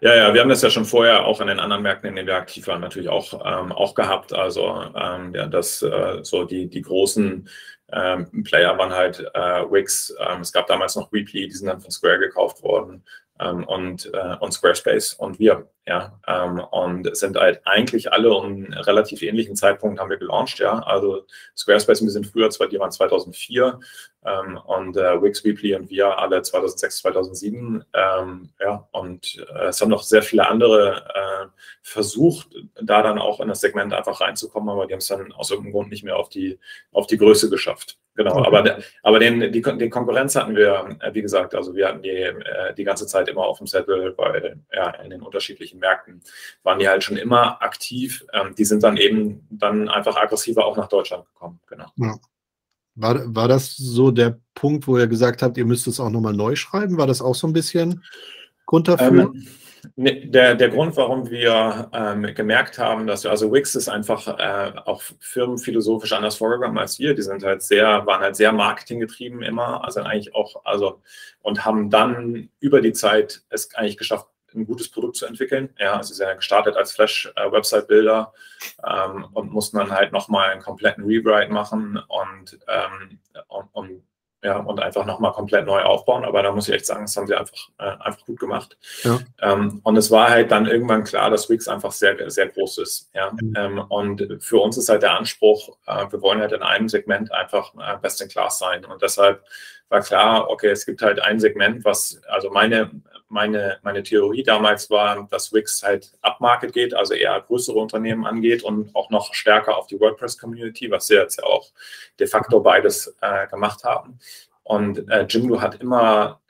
Ja, ja, wir haben das ja schon vorher auch an den anderen Märkten, in denen wir aktiv waren, natürlich auch, ähm, auch gehabt. Also ähm, ja, dass äh, so die, die großen ähm, Player waren halt äh, Wix. Ähm, es gab damals noch Weebly, die sind dann von Square gekauft worden ähm, und, äh, und Squarespace und wir. Ja, ähm, und sind halt eigentlich alle um einen relativ ähnlichen Zeitpunkt haben wir gelauncht. Ja, also Squarespace ein bisschen früher, die waren 2004 ähm, und äh, Wix Weebly und wir alle 2006, 2007. Ähm, ja, und äh, es haben noch sehr viele andere äh, versucht, da dann auch in das Segment einfach reinzukommen, aber die haben es dann aus irgendeinem Grund nicht mehr auf die, auf die Größe geschafft. Genau, okay. aber, aber den, die, die Konkurrenz hatten wir, äh, wie gesagt, also wir hatten die, äh, die ganze Zeit immer auf dem Zettel, weil ja, in den unterschiedlichen Märkten waren die halt schon immer aktiv. Ähm, die sind dann eben dann einfach aggressiver auch nach Deutschland gekommen. Genau. Ja. War, war das so der Punkt, wo ihr gesagt habt, ihr müsst es auch nochmal neu schreiben? War das auch so ein bisschen Grund dafür? Ähm, der, der Grund, warum wir ähm, gemerkt haben, dass wir, also Wix ist einfach äh, auch firmenphilosophisch anders vorgegangen als wir. Die sind halt sehr, waren halt sehr marketinggetrieben immer, also eigentlich auch, also und haben dann über die Zeit es eigentlich geschafft, ein gutes Produkt zu entwickeln. Ja, also sie sind ja gestartet als Flash-Website-Builder ähm, und mussten dann halt nochmal einen kompletten Rewrite machen und, ähm, und, und ja, und einfach nochmal komplett neu aufbauen. Aber da muss ich echt sagen, das haben sie einfach, äh, einfach gut gemacht. Ja. Ähm, und es war halt dann irgendwann klar, dass Wix einfach sehr, sehr groß ist. Ja? Mhm. Und für uns ist halt der Anspruch, äh, wir wollen halt in einem Segment einfach äh, best in class sein. Und deshalb war klar, okay, es gibt halt ein Segment, was, also meine, meine, meine Theorie damals war, dass Wix halt upmarket geht, also eher größere Unternehmen angeht und auch noch stärker auf die WordPress-Community, was wir jetzt ja auch de facto beides äh, gemacht haben. Und äh, Jimdo hat immer,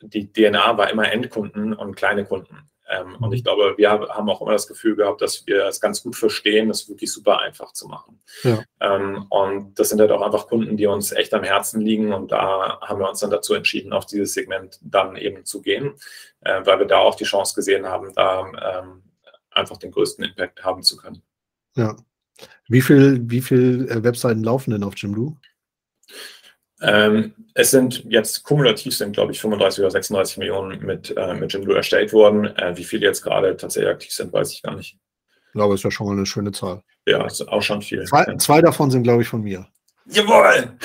die DNA war immer Endkunden und kleine Kunden. Ähm, und ich mhm. glaube, wir haben auch immer das Gefühl gehabt, dass wir es ganz gut verstehen, das wirklich super einfach zu machen. Ja. Ähm, und das sind halt auch einfach Kunden, die uns echt am Herzen liegen. Und da haben wir uns dann dazu entschieden, auf dieses Segment dann eben zu gehen, äh, weil wir da auch die Chance gesehen haben, da ähm, einfach den größten Impact haben zu können. Ja. Wie viele wie viel äh, Webseiten laufen denn auf Jimdo? Ähm, es sind jetzt kumulativ sind, glaube ich, 35 oder 36 Millionen mit, äh, mit Jimdo erstellt worden. Äh, wie viele jetzt gerade tatsächlich aktiv sind, weiß ich gar nicht. Ich glaube, ist ja schon mal eine schöne Zahl. Ja, ist auch schon viel. Zwei, ja. zwei davon sind, glaube ich, von mir. Jawohl!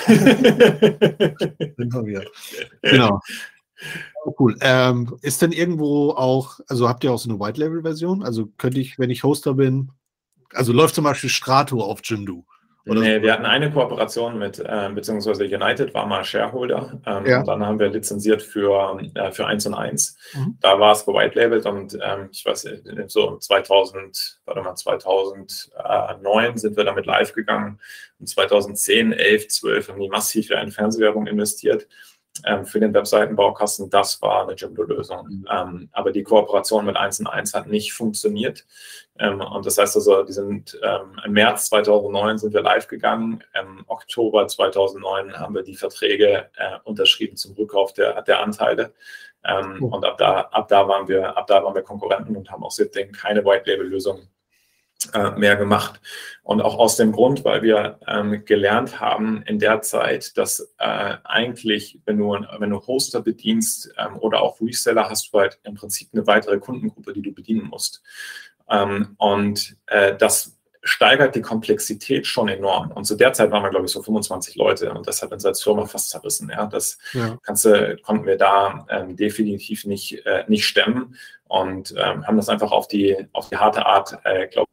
sind von mir. Genau. Oh, cool. Ähm, ist denn irgendwo auch, also habt ihr auch so eine White-Label-Version? Also könnte ich, wenn ich Hoster bin, also läuft zum Beispiel Strato auf Jimdo? Oder nee, so? wir hatten eine Kooperation mit, äh, beziehungsweise United war mal Shareholder. Ähm, ja. Und dann haben wir lizenziert für, äh, für 1 und 1. Mhm. Da war es gewitelabelt und ähm, ich weiß, so 2000, warte mal, 2009 sind wir damit live gegangen. Und 2010, 11, 12 haben die massiv in Fernsehwerbung investiert ähm, für den Webseitenbaukasten, das war eine Jimdo-Lösung. Mhm. Ähm, aber die Kooperation mit 1 und 1 hat nicht funktioniert. Ähm, und das heißt also, die sind ähm, im März 2009 sind wir live gegangen. Im Oktober 2009 haben wir die Verträge äh, unterschrieben zum Rückkauf der, der Anteile. Mhm. Und ab da, ab da waren wir, ab da waren wir Konkurrenten und haben auch seitdem keine White-Label-Lösung mehr gemacht. Und auch aus dem Grund, weil wir ähm, gelernt haben in der Zeit, dass äh, eigentlich, wenn du, wenn du Hoster bedienst ähm, oder auch Reseller, hast du halt im Prinzip eine weitere Kundengruppe, die du bedienen musst. Ähm, und äh, das steigert die Komplexität schon enorm. Und zu der Zeit waren wir, glaube ich, so 25 Leute und das hat uns als Firma fast zerrissen. Ja, das ja. Kannst, konnten wir da ähm, definitiv nicht, äh, nicht stemmen und ähm, haben das einfach auf die, auf die harte Art, äh, glaube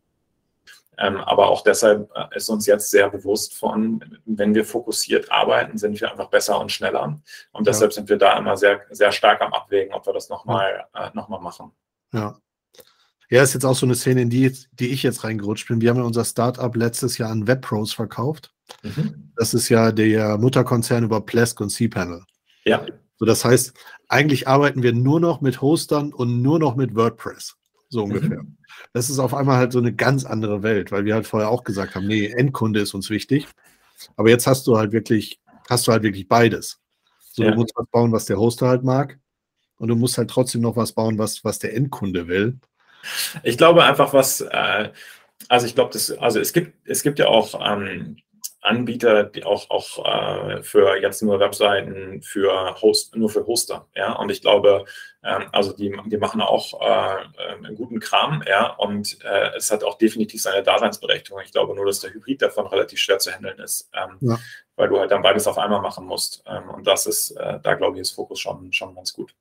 aber auch deshalb äh, ist uns jetzt sehr bewusst von, wenn wir fokussiert arbeiten, sind wir einfach besser und schneller. Und deshalb ja. sind wir da immer sehr, sehr stark am Abwägen, ob wir das nochmal ja. äh, noch machen. Ja. Ja, ist jetzt auch so eine Szene, in die, die ich jetzt reingerutscht bin. Wir haben ja unser Startup letztes Jahr an WebPros verkauft. Mhm. Das ist ja der Mutterkonzern über Plesk und cPanel. Ja. So, das heißt, eigentlich arbeiten wir nur noch mit Hostern und nur noch mit WordPress. So ungefähr. Mhm das ist auf einmal halt so eine ganz andere Welt, weil wir halt vorher auch gesagt haben, nee, Endkunde ist uns wichtig. Aber jetzt hast du halt wirklich, hast du halt wirklich beides. So, ja. du musst was bauen, was der Hoster halt mag. Und du musst halt trotzdem noch was bauen, was, was der Endkunde will. Ich glaube einfach, was, äh, also ich glaube, das, also es gibt, es gibt ja auch ähm, Anbieter, die auch, auch äh, für jetzt nur Webseiten, für Host, nur für Hoster, ja. Und ich glaube, ähm, also die, die machen auch äh, einen guten Kram, ja. Und äh, es hat auch definitiv seine Daseinsberechtigung. Ich glaube nur, dass der Hybrid davon relativ schwer zu handeln ist, ähm, ja. weil du halt dann beides auf einmal machen musst. Ähm, und das ist, äh, da glaube ich, ist Fokus schon, schon ganz gut.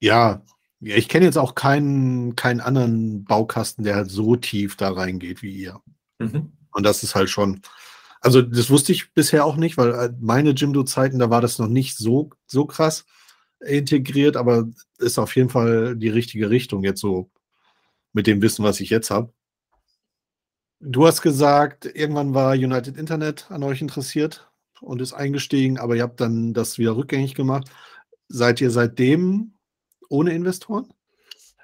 Ja, ja, ich kenne jetzt auch keinen, keinen anderen Baukasten, der halt so tief da reingeht wie ihr. Mhm. Und das ist halt schon, also das wusste ich bisher auch nicht, weil äh, meine Jimdo-Zeiten, da war das noch nicht so, so krass integriert, aber ist auf jeden Fall die richtige Richtung jetzt so mit dem Wissen, was ich jetzt habe. Du hast gesagt, irgendwann war United Internet an euch interessiert und ist eingestiegen, aber ihr habt dann das wieder rückgängig gemacht. Seid ihr seitdem ohne Investoren?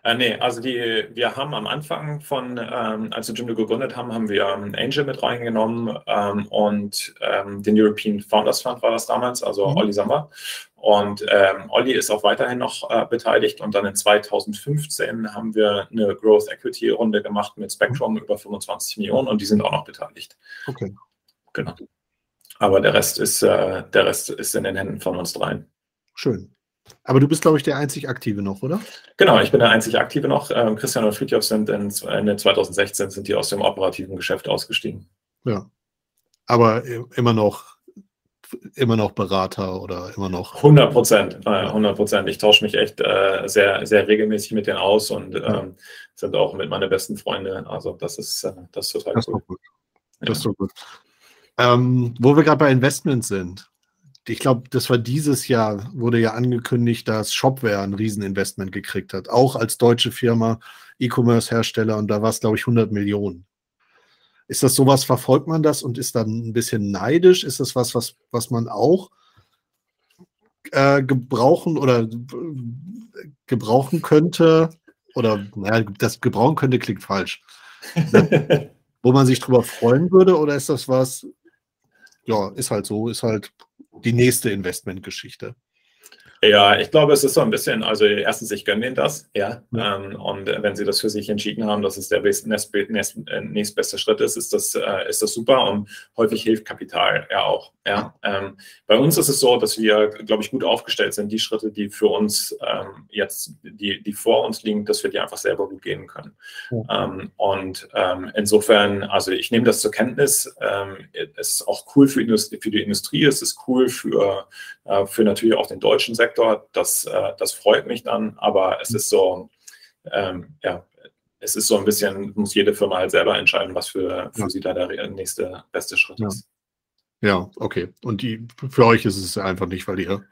Äh, nee, also die, wir haben am Anfang von, ähm, als wir Jimdo gegründet haben, haben wir ähm, Angel mit reingenommen ähm, und ähm, den European Founders Fund war das damals, also mhm. Olli Samba. Und ähm, Olli ist auch weiterhin noch äh, beteiligt und dann in 2015 haben wir eine Growth Equity Runde gemacht mit Spectrum mhm. über 25 Millionen und die sind auch noch beteiligt. Okay. Genau. Aber der Rest ist, äh, der Rest ist in den Händen von uns dreien. Schön. Aber du bist, glaube ich, der einzig Aktive noch, oder? Genau, ich bin der einzig Aktive noch. Ähm, Christian und Fritjof sind in, Ende 2016 sind die aus dem operativen Geschäft ausgestiegen. Ja. Aber immer noch, immer noch Berater oder immer noch. 100 Prozent, 100 Prozent. Ich tausche mich echt äh, sehr, sehr regelmäßig mit denen aus und ja. ähm, sind auch mit meinen besten Freunden. Also, das ist, äh, das ist total das cool. Ist gut. Das ja. ist so gut. Ähm, wo wir gerade bei Investments sind, ich glaube, das war dieses Jahr, wurde ja angekündigt, dass Shopware ein Rieseninvestment gekriegt hat. Auch als deutsche Firma, E-Commerce-Hersteller und da war es, glaube ich, 100 Millionen. Ist das sowas, verfolgt man das und ist dann ein bisschen neidisch? Ist das was, was, was man auch äh, gebrauchen oder äh, gebrauchen könnte? Oder, naja, das gebrauchen könnte klingt falsch. [LAUGHS] Wo man sich drüber freuen würde? Oder ist das was, ja, ist halt so, ist halt die nächste Investmentgeschichte. Ja, ich glaube, es ist so ein bisschen, also erstens, ich gönne Ihnen das, ja. Ähm, und wenn Sie das für sich entschieden haben, dass es der nächstbeste nächst, Schritt ist, ist das, äh, ist das super und häufig hilft Kapital ja auch. Ja. Ähm, bei uns ist es so, dass wir, glaube ich, gut aufgestellt sind, die Schritte, die für uns ähm, jetzt, die, die vor uns liegen, dass wir die einfach selber gut gehen können. Ähm, und ähm, insofern, also ich nehme das zur Kenntnis, ähm, es ist auch cool für, für die Industrie, es ist cool für äh, für natürlich auch den deutschen Sektor. Das, äh, das freut mich dann, aber es ist so, ähm, ja, es ist so ein bisschen, muss jede Firma halt selber entscheiden, was für, für ja. sie da der nächste beste Schritt ja. ist. Ja, okay. Und die, für euch ist es einfach nicht, weil ihr,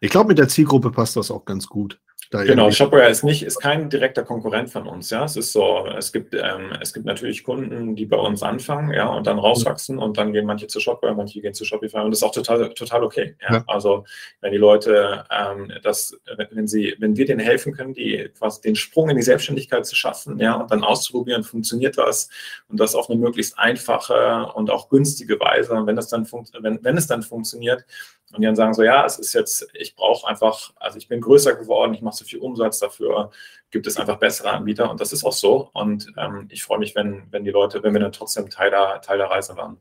ich glaube, mit der Zielgruppe passt das auch ganz gut. Da genau, Shopware ist nicht, ist kein direkter Konkurrent von uns. Ja, es ist so, es gibt, ähm, es gibt natürlich Kunden, die bei uns anfangen, ja, und dann rauswachsen und dann gehen manche zu Shopware, manche gehen zu Shopify und das ist auch total, total okay. Ja? ja. Also wenn die Leute, ähm, das, wenn sie, wenn wir denen helfen können, die quasi den Sprung in die Selbstständigkeit zu schaffen, ja, und dann auszuprobieren, funktioniert das und das auf eine möglichst einfache und auch günstige Weise. Und wenn das dann wenn, wenn es dann funktioniert, und die dann sagen so, ja, es ist jetzt, ich brauche einfach, also ich bin größer geworden, ich mache so viel Umsatz, dafür gibt es einfach bessere Anbieter und das ist auch so. Und ähm, ich freue mich, wenn, wenn die Leute, wenn wir dann trotzdem Teil der, Teil der Reise waren.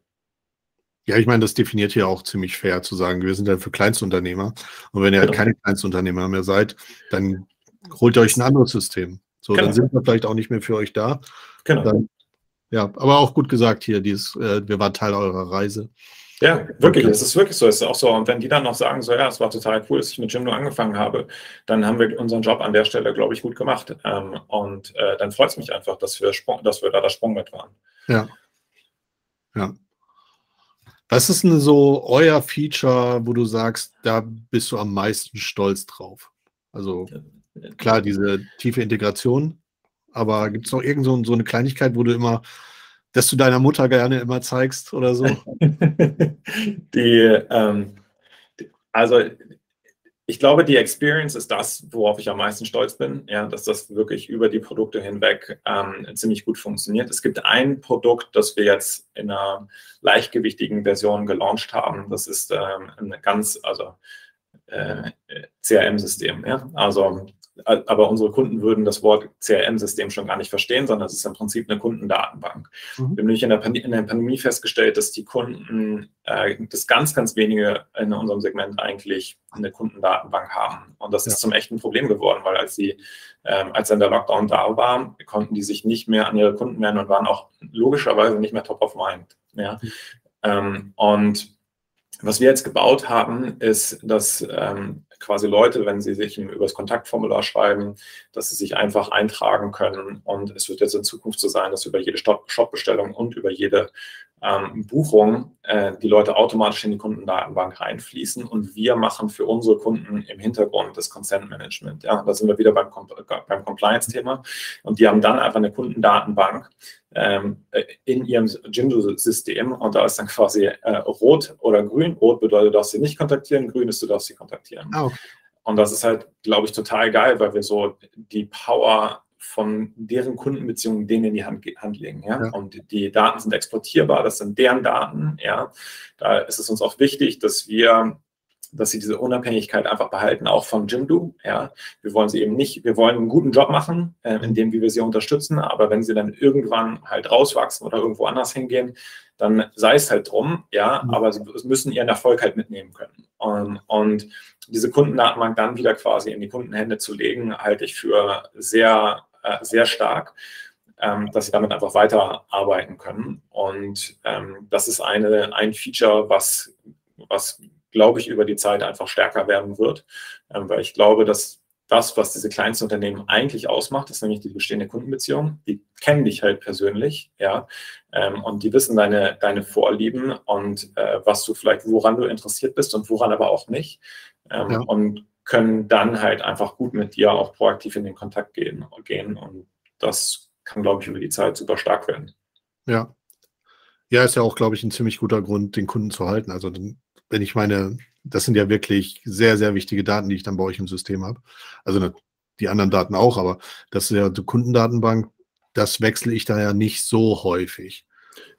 Ja, ich meine, das definiert hier auch ziemlich fair zu sagen, wir sind ja für Kleinstunternehmer. Und wenn ihr halt genau. keine Kleinstunternehmer mehr seid, dann holt ihr euch ein anderes System. So, genau. dann sind wir vielleicht auch nicht mehr für euch da. Genau. Dann, ja, aber auch gut gesagt hier, dieses, äh, wir waren Teil eurer Reise. Ja, wirklich, es ist wirklich so, es ist auch so. Und wenn die dann noch sagen, so ja, es war total cool, dass ich mit Jimdo angefangen habe, dann haben wir unseren Job an der Stelle, glaube ich, gut gemacht. Ähm, und äh, dann freut es mich einfach, dass wir, Sprung, dass wir da das Sprungbrett waren. Ja. Ja. Was ist denn so euer Feature, wo du sagst, da bist du am meisten stolz drauf? Also klar, diese tiefe Integration, aber gibt es noch irgend so, so eine Kleinigkeit, wo du immer dass du deiner Mutter gerne immer zeigst oder so? [LAUGHS] die, ähm, also ich glaube, die Experience ist das, worauf ich am meisten stolz bin, ja, dass das wirklich über die Produkte hinweg ähm, ziemlich gut funktioniert. Es gibt ein Produkt, das wir jetzt in einer leichtgewichtigen Version gelauncht haben. Das ist ähm, ein ganz, also äh, CRM-System. Ja? Also aber unsere Kunden würden das Wort CRM-System schon gar nicht verstehen, sondern es ist im Prinzip eine Kundendatenbank. Mhm. Wir haben nämlich in der, Pandemie, in der Pandemie festgestellt, dass die Kunden, äh, dass ganz, ganz wenige in unserem Segment eigentlich eine Kundendatenbank haben. Und das ja. ist zum echten Problem geworden, weil als sie, ähm, als dann der Lockdown da war, konnten die sich nicht mehr an ihre Kunden wenden und waren auch logischerweise nicht mehr top of mind. Ja? Mhm. Ähm, und was wir jetzt gebaut haben, ist, dass ähm, quasi Leute, wenn sie sich über das Kontaktformular schreiben, dass sie sich einfach eintragen können. Und es wird jetzt in Zukunft so sein, dass über jede Shop-Bestellung und über jede ähm, Buchung äh, die Leute automatisch in die Kundendatenbank reinfließen und wir machen für unsere Kunden im Hintergrund das Consent Management. Ja, da sind wir wieder beim, beim Compliance-Thema und die haben dann einfach eine Kundendatenbank ähm, äh, in ihrem Jimdo-System und da ist dann quasi äh, rot oder grün. Rot bedeutet, du darfst sie nicht kontaktieren, grün ist, du darfst sie kontaktieren. Oh. Und das ist halt, glaube ich, total geil, weil wir so die Power von deren Kundenbeziehungen denen in die Hand, Hand legen. Ja? ja? Und die Daten sind exportierbar, das sind deren Daten. Ja? Da ist es uns auch wichtig, dass wir dass sie diese Unabhängigkeit einfach behalten, auch von Jimdo. Ja, wir wollen sie eben nicht, wir wollen einen guten Job machen, äh, in dem wie wir sie unterstützen, aber wenn sie dann irgendwann halt rauswachsen oder irgendwo anders hingehen, dann sei es halt drum, ja, mhm. aber sie müssen ihren Erfolg halt mitnehmen können. Und, und diese Kundendatenbank dann wieder quasi in die Kundenhände zu legen, halte ich für sehr äh, sehr stark, ähm, dass sie damit einfach weiterarbeiten können. Und ähm, das ist eine, ein Feature, was, was, glaube ich, über die Zeit einfach stärker werden wird, ähm, weil ich glaube, dass das, was diese kleinsten Unternehmen eigentlich ausmacht, ist nämlich die bestehende Kundenbeziehung. Die kennen dich halt persönlich, ja, ähm, und die wissen deine, deine Vorlieben und äh, was du vielleicht, woran du interessiert bist und woran aber auch nicht. Ähm, ja. Und können dann halt einfach gut mit dir auch proaktiv in den Kontakt gehen, gehen. Und das kann, glaube ich, über die Zeit super stark werden. Ja. Ja, ist ja auch, glaube ich, ein ziemlich guter Grund, den Kunden zu halten. Also, wenn ich meine, das sind ja wirklich sehr, sehr wichtige Daten, die ich dann bei euch im System habe. Also die anderen Daten auch, aber das ist ja die Kundendatenbank, das wechsle ich da ja nicht so häufig.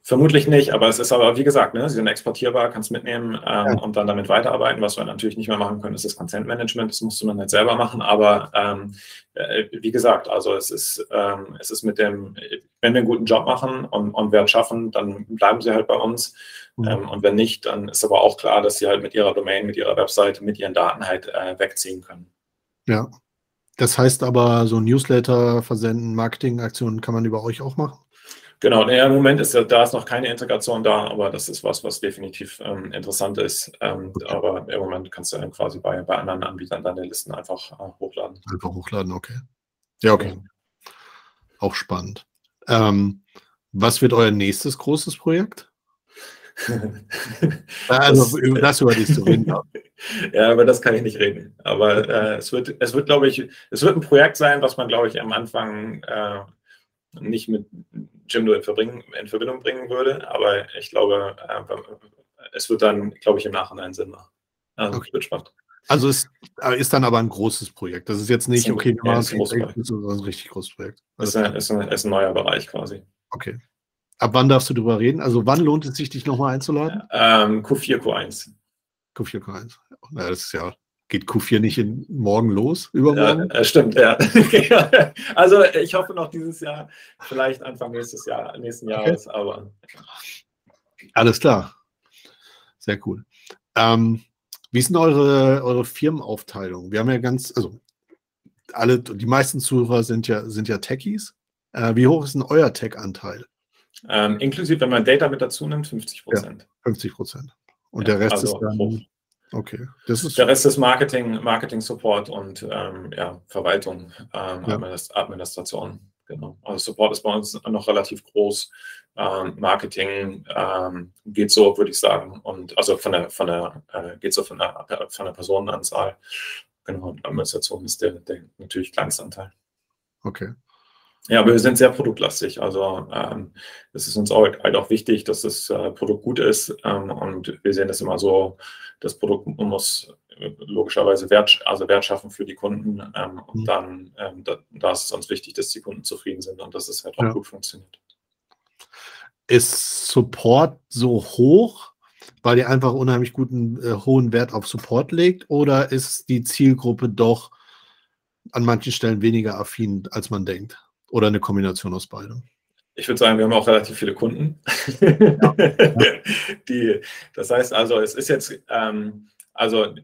Vermutlich nicht, aber es ist aber, wie gesagt, ne, sie sind exportierbar, kannst mitnehmen ähm, ja. und dann damit weiterarbeiten. Was wir natürlich nicht mehr machen können, ist das Consent Management. Das musst du dann halt selber machen. Aber ähm, äh, wie gesagt, also es ist, ähm, es ist mit dem, wenn wir einen guten Job machen und, und Wert schaffen, dann bleiben sie halt bei uns. Mhm. Ähm, und wenn nicht, dann ist aber auch klar, dass sie halt mit ihrer Domain, mit ihrer Website, mit ihren Daten halt äh, wegziehen können. Ja. Das heißt aber, so Newsletter versenden, Marketingaktionen kann man über euch auch machen? Genau, ja, im Moment ist da ist noch keine Integration da, aber das ist was, was definitiv ähm, interessant ist. Ähm, okay. Aber im Moment kannst du dann quasi bei, bei anderen Anbietern deine Listen einfach äh, hochladen. Einfach hochladen, okay. Ja, okay. Ja. Auch spannend. Ähm, was wird euer nächstes großes Projekt? [LAUGHS] also das, das über die Story. [LAUGHS] ja, über das kann ich nicht reden. Aber äh, es wird, es wird, glaube ich, es wird ein Projekt sein, was man, glaube ich, am Anfang äh, nicht mit Jimdo in, in, Verbindung bringen würde. Aber ich glaube, äh, es wird dann, glaube ich, im Nachhinein Sinn machen. Also, okay. Also es äh, ist dann aber ein großes Projekt. Das ist jetzt nicht, ist okay, wir machen es ein richtig großes Projekt. Das ist ein, ist, ein, ist ein neuer Bereich quasi. Okay. Ab wann darfst du darüber reden? Also wann lohnt es sich, dich nochmal einzuladen? Ähm, Q4, Q1. Q4, Q1. Ja, das ist ja, geht Q4 nicht in, morgen los, übermorgen? Ja, stimmt, ja. [LAUGHS] also ich hoffe noch dieses Jahr, vielleicht Anfang nächstes Jahr, nächsten Jahres, okay. aber. Alles klar. Sehr cool. Ähm, wie ist denn eure, eure Firmenaufteilung? Wir haben ja ganz, also alle, die meisten Zuhörer sind ja, sind ja Techies. Äh, wie hoch ist denn euer Tech-Anteil? Ähm, inklusive, wenn man Data mit dazu nimmt, 50 Prozent. Ja, 50 Prozent. Und ja, der Rest also ist dann. Hoch. Okay. Das ist der Rest ist Marketing, Marketing Support und ähm, ja, Verwaltung, ähm, ja. Administration. Genau. Also Support ist bei uns noch relativ groß. Ähm, Marketing ähm, geht so, würde ich sagen. Und also von der, von der, äh, geht so von der, von der Personenanzahl. Genau. Und Administration ist der, der natürlich kleinste Anteil. Okay. Ja, aber wir sind sehr produktlastig. Also ähm, es ist uns auch, halt auch wichtig, dass das äh, Produkt gut ist. Ähm, und wir sehen das immer so, das Produkt muss logischerweise Wert, also Wert schaffen für die Kunden. Ähm, und mhm. dann ähm, da, da, ist es uns wichtig, dass die Kunden zufrieden sind und dass es halt auch ja. gut funktioniert. Ist Support so hoch, weil ihr einfach unheimlich guten, äh, hohen Wert auf Support legt? Oder ist die Zielgruppe doch an manchen Stellen weniger affin, als man denkt? Oder eine Kombination aus beidem? Ich würde sagen, wir haben auch relativ viele Kunden. Ja. [LAUGHS] Die, das heißt also, es ist jetzt, ähm, also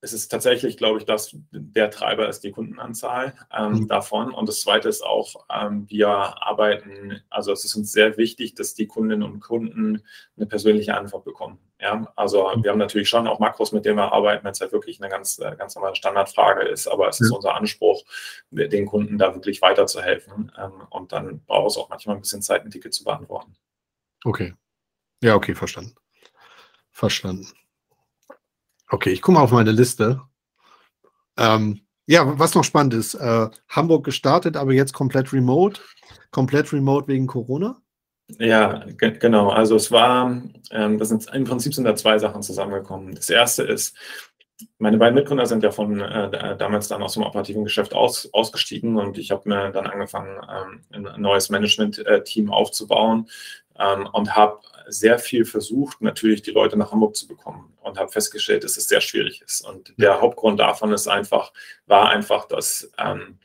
es ist tatsächlich, glaube ich, dass der Treiber ist die Kundenanzahl ähm, mhm. davon. Und das Zweite ist auch, ähm, wir arbeiten, also es ist uns sehr wichtig, dass die Kundinnen und Kunden eine persönliche Antwort bekommen. Ja, also wir haben natürlich schon auch Makros, mit denen wir arbeiten, wenn es halt wirklich eine ganz, äh, ganz normale Standardfrage ist, aber es ist unser Anspruch, den Kunden da wirklich weiterzuhelfen. Ähm, und dann braucht es auch manchmal ein bisschen Zeit, ein Ticket zu beantworten. Okay. Ja, okay, verstanden. Verstanden. Okay, ich gucke mal auf meine Liste. Ähm, ja, was noch spannend ist, äh, Hamburg gestartet, aber jetzt komplett remote. Komplett remote wegen Corona? Ja, genau. Also es war, ähm, das sind im Prinzip sind da zwei Sachen zusammengekommen. Das erste ist, meine beiden Mitgründer sind ja von äh, damals dann aus dem operativen Geschäft aus, ausgestiegen und ich habe mir dann angefangen, ähm, ein neues Management-Team aufzubauen ähm, und habe sehr viel versucht, natürlich die Leute nach Hamburg zu bekommen und habe festgestellt, dass es sehr schwierig ist. Und der Hauptgrund davon ist einfach, war einfach, dass ähm,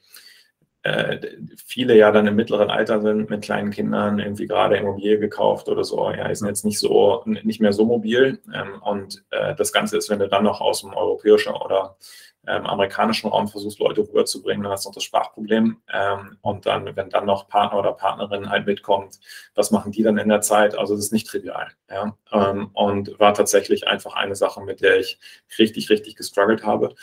äh, viele ja dann im mittleren Alter sind mit kleinen Kindern, irgendwie gerade Immobilie gekauft oder so, ja, sind jetzt nicht so, nicht mehr so mobil. Ähm, und äh, das Ganze ist, wenn du dann noch aus dem europäischen oder ähm, amerikanischen Raum versuchst, Leute rüberzubringen, dann hast du noch das Sprachproblem. Ähm, und dann, wenn dann noch Partner oder Partnerin halt mitkommt, was machen die dann in der Zeit? Also das ist nicht trivial. Ja? Ähm, und war tatsächlich einfach eine Sache, mit der ich richtig, richtig gestruggelt habe.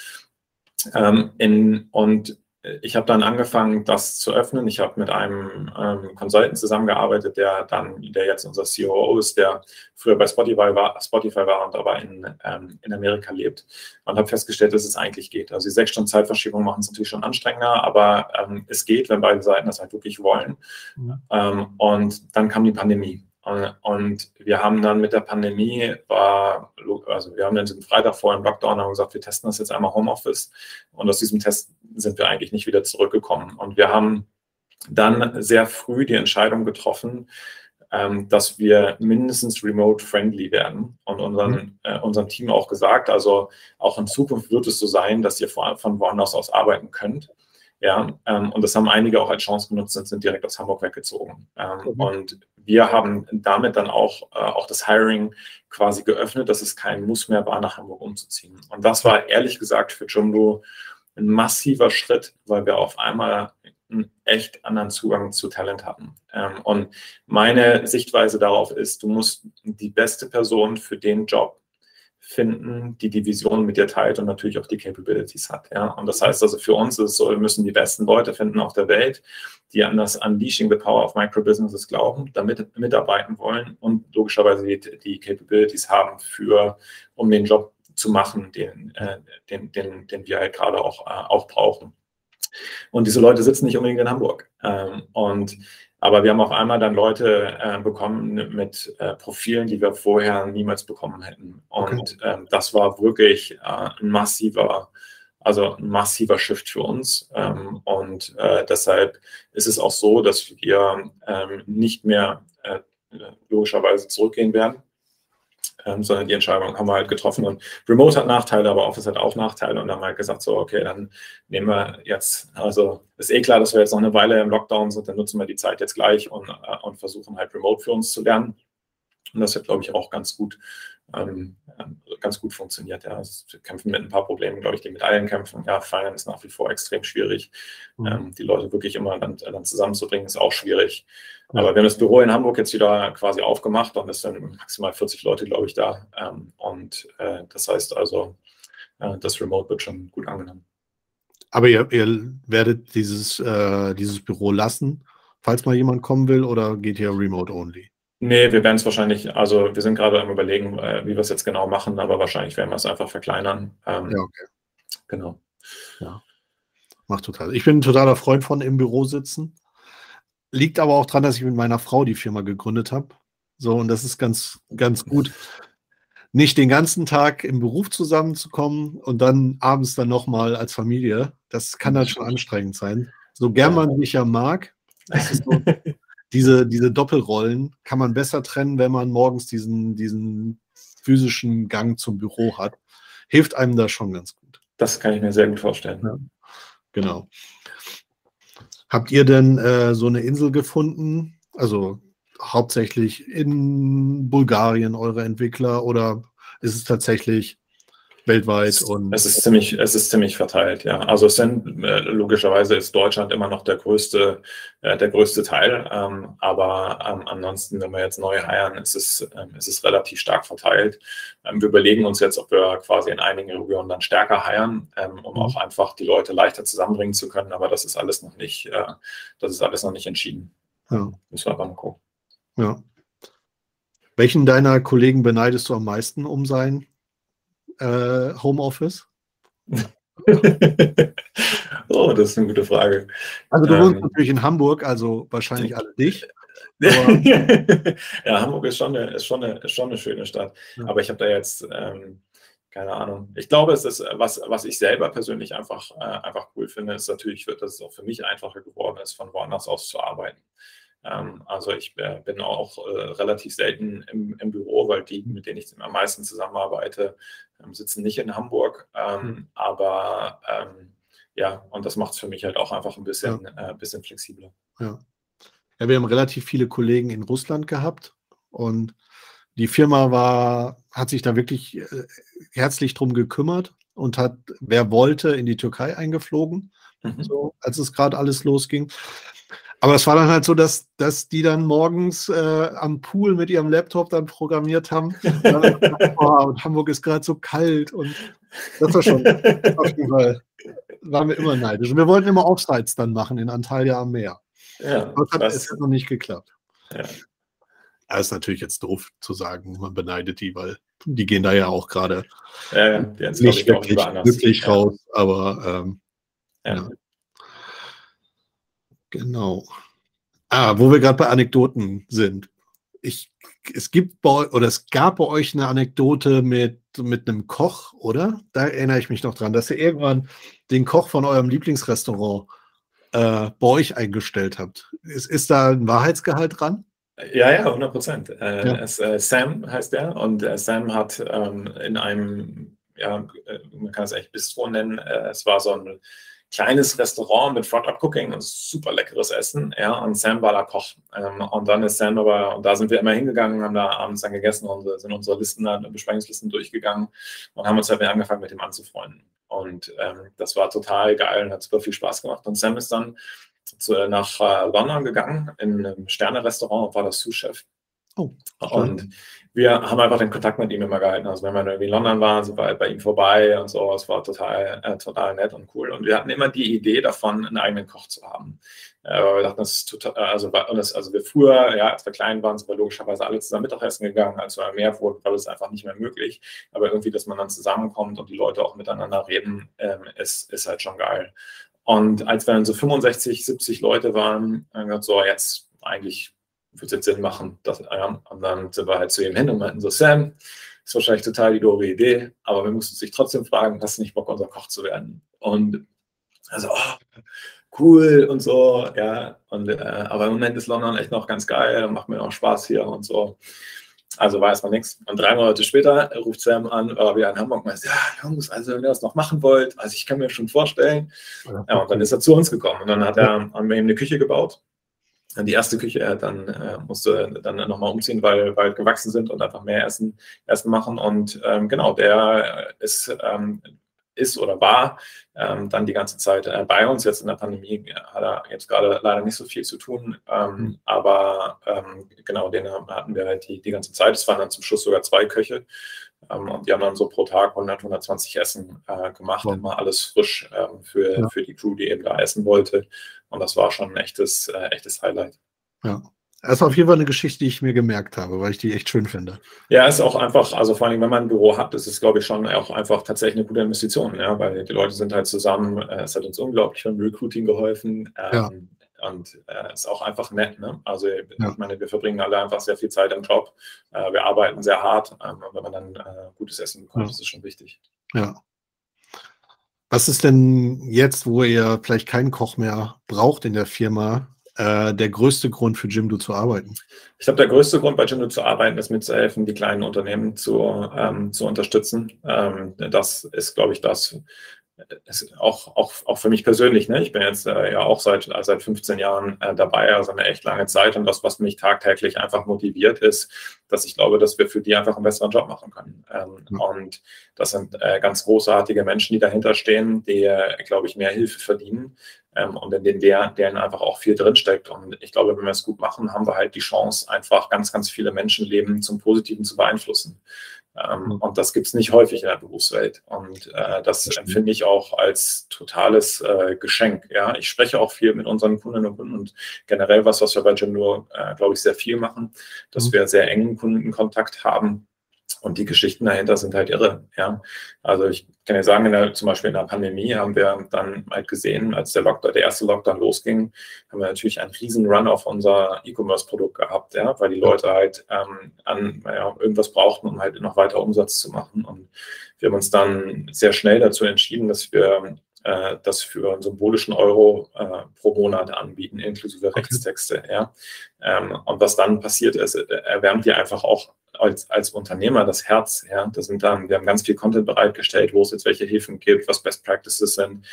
Ähm, in, und ich habe dann angefangen, das zu öffnen. Ich habe mit einem ähm, Consultant zusammengearbeitet, der dann, der jetzt unser COO ist, der früher bei Spotify war, Spotify war und aber in, ähm, in Amerika lebt und habe festgestellt, dass es eigentlich geht. Also die sechs Stunden Zeitverschiebung machen es natürlich schon anstrengender, aber ähm, es geht, wenn beide Seiten das halt wirklich wollen. Mhm. und dann kam die Pandemie. Und wir haben dann mit der Pandemie, war, also wir haben dann den Freitag vor dem Lockdown haben gesagt, wir testen das jetzt einmal Homeoffice. Und aus diesem Test sind wir eigentlich nicht wieder zurückgekommen. Und wir haben dann sehr früh die Entscheidung getroffen, ähm, dass wir mindestens remote-friendly werden und unseren, mhm. äh, unserem Team auch gesagt, also auch in Zukunft wird es so sein, dass ihr von woanders aus arbeiten könnt. Ja, ähm, und das haben einige auch als Chance genutzt und sind direkt aus Hamburg weggezogen. Ähm, mhm. Und wir haben damit dann auch, äh, auch das Hiring quasi geöffnet, dass es kein Muss mehr war, nach Hamburg umzuziehen. Und das war ehrlich gesagt für Jumbo ein massiver Schritt, weil wir auf einmal einen echt anderen Zugang zu Talent hatten. Ähm, und meine Sichtweise darauf ist, du musst die beste Person für den Job finden, die die Vision mit dir teilt und natürlich auch die Capabilities hat. Ja? Und das heißt also für uns ist so, wir müssen die besten Leute finden auf der Welt, die an das Unleashing the Power of Microbusinesses glauben, damit mitarbeiten wollen und logischerweise die, die Capabilities haben für, um den Job zu machen, den, äh, den, den, den wir halt gerade auch, äh, auch brauchen. Und diese Leute sitzen nicht unbedingt in Hamburg. Ähm, und aber wir haben auch einmal dann Leute äh, bekommen mit äh, Profilen, die wir vorher niemals bekommen hätten. Und okay. ähm, das war wirklich äh, ein massiver, also ein massiver Shift für uns. Ähm, und äh, deshalb ist es auch so, dass wir ähm, nicht mehr äh, logischerweise zurückgehen werden ähm, sondern die Entscheidung haben wir halt getroffen. Und Remote hat Nachteile, aber Office hat auch Nachteile. Und dann haben wir halt gesagt, so, okay, dann nehmen wir jetzt, also ist eh klar, dass wir jetzt noch eine Weile im Lockdown sind, dann nutzen wir die Zeit jetzt gleich und, äh, und versuchen halt Remote für uns zu lernen. Und das hat, glaube ich, auch ganz gut, ähm, ganz gut funktioniert. Ja. Also wir kämpfen mit ein paar Problemen, glaube ich, die mit allen kämpfen. Ja, Feiern ist nach wie vor extrem schwierig. Mhm. Ähm, die Leute wirklich immer dann, dann zusammenzubringen, ist auch schwierig. Aber wir haben das Büro in Hamburg jetzt wieder quasi aufgemacht und es sind maximal 40 Leute, glaube ich, da. Ähm, und äh, das heißt also, äh, das Remote wird schon gut angenommen. Aber ihr, ihr werdet dieses, äh, dieses Büro lassen, falls mal jemand kommen will, oder geht ihr remote only? Nee, wir werden es wahrscheinlich, also wir sind gerade am überlegen, äh, wie wir es jetzt genau machen, aber wahrscheinlich werden wir es einfach verkleinern. Ähm, ja, okay. Genau. Ja. Macht total. Ich bin ein totaler Freund von im Büro sitzen. Liegt aber auch daran, dass ich mit meiner Frau die Firma gegründet habe. So, und das ist ganz, ganz gut, nicht den ganzen Tag im Beruf zusammenzukommen und dann abends dann nochmal als Familie. Das kann dann schon anstrengend sein. So gern man sich ja mag, so, [LAUGHS] diese, diese Doppelrollen kann man besser trennen, wenn man morgens diesen, diesen physischen Gang zum Büro hat. Hilft einem da schon ganz gut. Das kann ich mir sehr gut vorstellen. Ja, genau. Habt ihr denn äh, so eine Insel gefunden? Also hauptsächlich in Bulgarien eure Entwickler oder ist es tatsächlich weltweit es, und es ist ziemlich es ist ziemlich verteilt ja. Also es sind äh, logischerweise ist Deutschland immer noch der größte äh, der größte Teil ähm, aber ähm, ansonsten wenn wir jetzt neu heiern ist es ähm, ist es relativ stark verteilt. Wir überlegen uns jetzt ob wir quasi in einigen Regionen dann stärker heiern um mhm. auch einfach die Leute leichter zusammenbringen zu können aber das ist alles noch nicht äh, das ist alles noch nicht entschieden. Ja. müssen wir aber mal gucken. Ja. Welchen deiner Kollegen beneidest du am meisten um sein äh, Homeoffice? [LAUGHS] oh, das ist eine gute Frage. Also du wohnst ähm, natürlich in Hamburg, also wahrscheinlich alle dich. [LAUGHS] ja, Hamburg ist schon eine, ist schon eine, ist schon eine schöne Stadt. Ja. Aber ich habe da jetzt, ähm, keine Ahnung. Ich glaube, es ist, was, was ich selber persönlich einfach, äh, einfach cool finde, ist natürlich, dass es auch für mich einfacher geworden ist, von woanders aus zu arbeiten. Ähm, also ich äh, bin auch äh, relativ selten im, im, Büro, weil die, mit denen ich am meisten zusammenarbeite, ähm, sitzen nicht in Hamburg. Mhm. Aber ja, und das macht es für mich halt auch einfach ein bisschen, ja. äh, bisschen flexibler. Ja. ja, wir haben relativ viele Kollegen in Russland gehabt und die Firma war, hat sich da wirklich äh, herzlich drum gekümmert und hat, wer wollte, in die Türkei eingeflogen, mhm. so, als es gerade alles losging. Aber es war dann halt so, dass, dass die dann morgens äh, am Pool mit ihrem Laptop dann programmiert haben. [LAUGHS] oh, und Hamburg ist gerade so kalt und das war schon [LAUGHS] auf jeden Fall, waren wir immer neidisch. Und wir wollten immer Offsites dann machen in Antalya am Meer. Ja, das hat, es hat noch nicht geklappt. Ja. Das ist natürlich jetzt doof zu sagen, man beneidet die, weil die gehen da ja auch gerade ja, ja, nicht wirklich glücklich raus, aber ähm, ja. Genau. Ah, wo wir gerade bei Anekdoten sind. Ich, es gibt bei, oder es gab bei euch eine Anekdote mit, mit einem Koch, oder? Da erinnere ich mich noch dran, dass ihr irgendwann den Koch von eurem Lieblingsrestaurant äh, bei euch eingestellt habt. Ist, ist da ein Wahrheitsgehalt dran? Ja, ja, 100 Prozent. Äh, ja. äh, Sam heißt er und äh, Sam hat ähm, in einem, ja, äh, man kann es eigentlich Bistro nennen, äh, es war so ein kleines Restaurant mit Front-Up-Cooking und super leckeres Essen. Ja, und Sam war da Koch. Ähm, und dann ist Sam aber, und da sind wir immer hingegangen, haben da abends dann gegessen und sind unsere Listen, Besprechungslisten durchgegangen und haben uns halt angefangen, mit ihm anzufreunden. Und ähm, das war total geil und hat super viel Spaß gemacht. Und Sam ist dann zu, nach äh, London gegangen, in einem Sterne-Restaurant und war das Sous-Chef. Oh, und wir haben einfach den Kontakt mit ihm immer gehalten. Also wenn wir irgendwie in London waren, sind wir halt bei ihm vorbei und so. Es war total, äh, total nett und cool. Und wir hatten immer die Idee davon, einen eigenen Koch zu haben. Äh, wir dachten, das ist total, äh, also, das, also wir früher, ja, als wir klein waren, sind wir logischerweise alle zusammen Mittagessen gegangen. Als wir mehr wurden, war das einfach nicht mehr möglich. Aber irgendwie, dass man dann zusammenkommt und die Leute auch miteinander reden, ähm, ist, ist halt schon geil. Und als wir dann so 65, 70 Leute waren, haben wir gesagt, so jetzt eigentlich würde es jetzt Sinn machen. Dass, ja, und dann sind wir halt zu ihm hin und meinten so, Sam, ist wahrscheinlich total die doofe Idee, aber wir mussten sich trotzdem fragen, hast du nicht Bock, unser Koch zu werden? Und also, oh, cool und so, ja. Und, äh, aber im Moment ist London echt noch ganz geil und macht mir auch Spaß hier und so. Also war erstmal nichts. Und drei Monate später ruft Sam an, war wieder in Hamburg und meinte, ja, Jungs, also wenn ihr das noch machen wollt, also ich kann mir schon vorstellen. Ja, und dann ist er zu uns gekommen und dann hat er, haben wir ihm eine Küche gebaut die erste Küche, er dann äh, musste dann nochmal umziehen, weil, weil gewachsen sind und einfach mehr Essen, Essen machen. Und ähm, genau, der ist, ähm, ist oder war ähm, dann die ganze Zeit äh, bei uns. Jetzt in der Pandemie hat er jetzt gerade leider nicht so viel zu tun, ähm, mhm. aber ähm, genau, den hatten wir halt die, die ganze Zeit. Es waren dann zum Schluss sogar zwei Köche. Ähm, und die haben dann so pro Tag 100, 120 Essen äh, gemacht, wow. immer alles frisch ähm, für, ja. für die Crew, die eben da essen wollte. Und das war schon ein echtes, äh, echtes Highlight. Ja. Das ist auf jeden Fall eine Geschichte, die ich mir gemerkt habe, weil ich die echt schön finde. Ja, ist auch einfach, also vor allem, wenn man ein Büro hat, ist es, glaube ich, schon auch einfach tatsächlich eine gute Investition, ja, weil die Leute sind halt zusammen, äh, es hat uns unglaublich beim Recruiting geholfen. Ähm, ja. Und äh, ist auch einfach nett. Ne? Also ja. ich meine, wir verbringen alle einfach sehr viel Zeit im Job. Äh, wir arbeiten sehr hart. Ähm, und wenn man dann äh, gutes Essen bekommt, ja. ist es schon wichtig. Ja. Was ist denn jetzt, wo ihr vielleicht keinen Koch mehr braucht in der Firma, äh, der größte Grund für Jimdo zu arbeiten? Ich glaube, der größte Grund bei Jimdo zu arbeiten ist mitzuhelfen, die kleinen Unternehmen zu, ähm, zu unterstützen. Ähm, das ist, glaube ich, das, auch, auch, auch für mich persönlich, ne? ich bin jetzt äh, ja auch seit, seit 15 Jahren äh, dabei, also eine echt lange Zeit. Und das, was mich tagtäglich einfach motiviert, ist, dass ich glaube, dass wir für die einfach einen besseren Job machen können. Ähm, mhm. Und das sind äh, ganz großartige Menschen, die dahinter stehen, die, äh, glaube ich, mehr Hilfe verdienen ähm, und in denen der, deren einfach auch viel drinsteckt. Und ich glaube, wenn wir es gut machen, haben wir halt die Chance, einfach ganz, ganz viele Menschenleben zum Positiven zu beeinflussen. Ähm, mhm. Und das gibt es nicht häufig in der Berufswelt. Und äh, das empfinde ich auch als totales äh, Geschenk. Ja, ich spreche auch viel mit unseren Kundinnen und Kunden und generell was, was wir bei Jimdo, äh, glaube ich, sehr viel machen, dass mhm. wir sehr engen Kundenkontakt haben und die Geschichten dahinter sind halt irre. Ja. Also ich kann ja sagen, der, zum Beispiel in der Pandemie haben wir dann halt gesehen, als der, Lockdown, der erste Lockdown losging, haben wir natürlich einen riesen Run auf unser E-Commerce-Produkt gehabt, ja, weil die Leute halt ähm, an ja, irgendwas brauchten, um halt noch weiter Umsatz zu machen. Und wir haben uns dann sehr schnell dazu entschieden, dass wir äh, das für einen symbolischen Euro äh, pro Monat anbieten, inklusive. Rechtstexte. Ja. Ähm, und was dann passiert ist, erwärmt ihr einfach auch als, als Unternehmer das Herz. Ja? Das sind dann, wir haben ganz viel Content bereitgestellt, wo es jetzt welche Hilfen gibt, was Best Practices sind.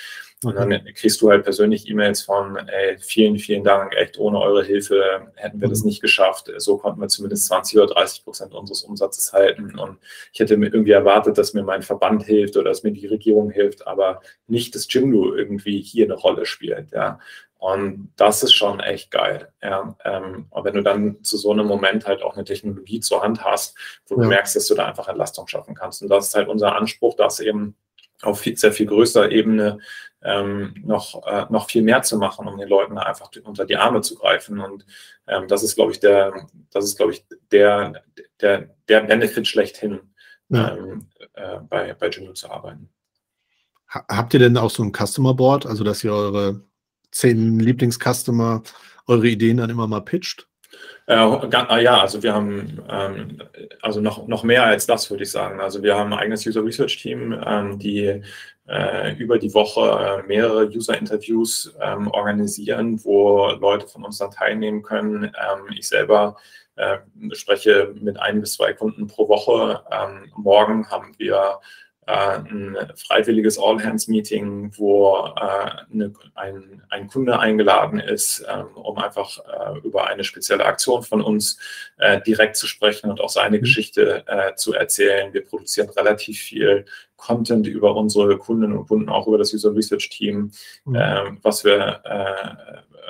Und dann kriegst du halt persönlich E-Mails von, ey, vielen, vielen Dank, echt ohne eure Hilfe hätten wir das mhm. nicht geschafft. So konnten wir zumindest 20 oder 30 Prozent unseres Umsatzes halten. Und ich hätte mir irgendwie erwartet, dass mir mein Verband hilft oder dass mir die Regierung hilft, aber nicht, dass Jimdo irgendwie hier eine Rolle spielt. Ja. Und das ist schon echt geil. Ja. Ähm, und wenn du dann zu so einem Moment halt auch eine Technologie zur Hand hast, wo ja. du merkst, dass du da einfach Entlastung schaffen kannst. Und das ist halt unser Anspruch, das eben auf viel, sehr viel größerer Ebene ähm, noch, äh, noch viel mehr zu machen, um den Leuten einfach unter die Arme zu greifen. Und ähm, das ist, glaube ich, der, das ist, glaube ich, der, der, der Benefit schlechthin, ja. ähm, äh, bei, bei Juno zu arbeiten. Habt ihr denn auch so ein Customer Board, also dass ihr eure zehn Lieblingscustomer eure Ideen dann immer mal pitcht? Äh, ah ja, also wir haben ähm, also noch, noch mehr als das, würde ich sagen. Also wir haben ein eigenes User Research Team, ähm, die äh, über die Woche äh, mehrere User-Interviews ähm, organisieren, wo Leute von uns dann teilnehmen können. Ähm, ich selber äh, spreche mit ein bis zwei Kunden pro Woche. Ähm, morgen haben wir ein freiwilliges All-Hands-Meeting, wo äh, eine, ein, ein Kunde eingeladen ist, ähm, um einfach äh, über eine spezielle Aktion von uns äh, direkt zu sprechen und auch seine mhm. Geschichte äh, zu erzählen. Wir produzieren relativ viel Content über unsere Kundinnen und Kunden, auch über das User Research Team, mhm. Ähm, was wir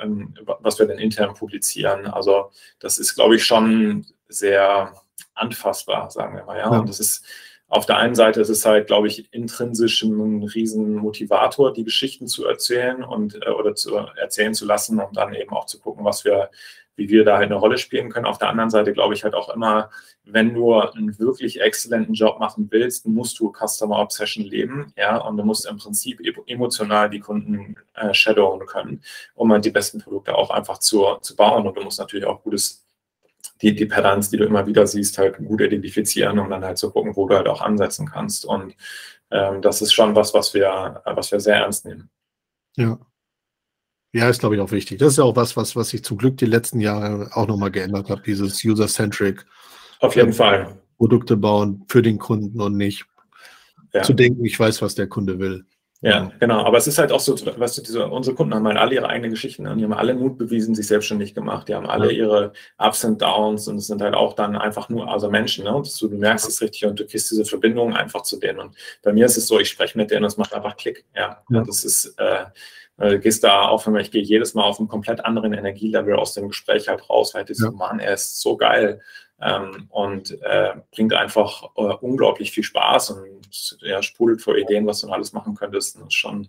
ähm, was wir dann intern publizieren. Also das ist, glaube ich, schon sehr anfassbar, sagen wir mal. Ja, ja. und das ist auf der einen Seite ist es halt, glaube ich, intrinsisch ein riesen Motivator, die Geschichten zu erzählen und äh, oder zu erzählen zu lassen und dann eben auch zu gucken, was wir, wie wir da halt eine Rolle spielen können. Auf der anderen Seite glaube ich halt auch immer, wenn du einen wirklich exzellenten Job machen willst, musst du Customer Obsession leben, ja, und du musst im Prinzip emotional die Kunden äh, shadowen können, um halt die besten Produkte auch einfach zu, zu bauen. Und du musst natürlich auch gutes die, die Patterns, die du immer wieder siehst, halt gut identifizieren, um dann halt zu gucken, wo du halt auch ansetzen kannst. Und ähm, das ist schon was, was wir, was wir sehr ernst nehmen. Ja. Ja, ist, glaube ich, auch wichtig. Das ist ja auch was, was, was sich zum Glück die letzten Jahre auch nochmal geändert hat, dieses User-Centric. Auf jeden Fall. Produkte bauen für den Kunden und nicht ja. zu denken, ich weiß, was der Kunde will. Ja, genau. Aber es ist halt auch so, weißt du, diese, unsere Kunden haben halt alle ihre eigenen Geschichten und die haben alle Mut bewiesen, sich selbstständig gemacht. Die haben alle ja. ihre Ups und Downs und es sind halt auch dann einfach nur also Menschen. Ne? Und du, du merkst es richtig und du kriegst diese Verbindung einfach zu denen. Und bei mir ist es so, ich spreche mit denen und es macht einfach Klick. Ja, ja. und das ist, äh, du gehst da auf, ich gehe jedes Mal auf einen komplett anderen Energielevel aus dem Gespräch halt raus, weil ich ja. so, Mann, er ist so geil ähm, und äh, bringt einfach äh, unglaublich viel Spaß und ja, sprudelt vor Ideen, was du alles machen könntest. Das ist schon,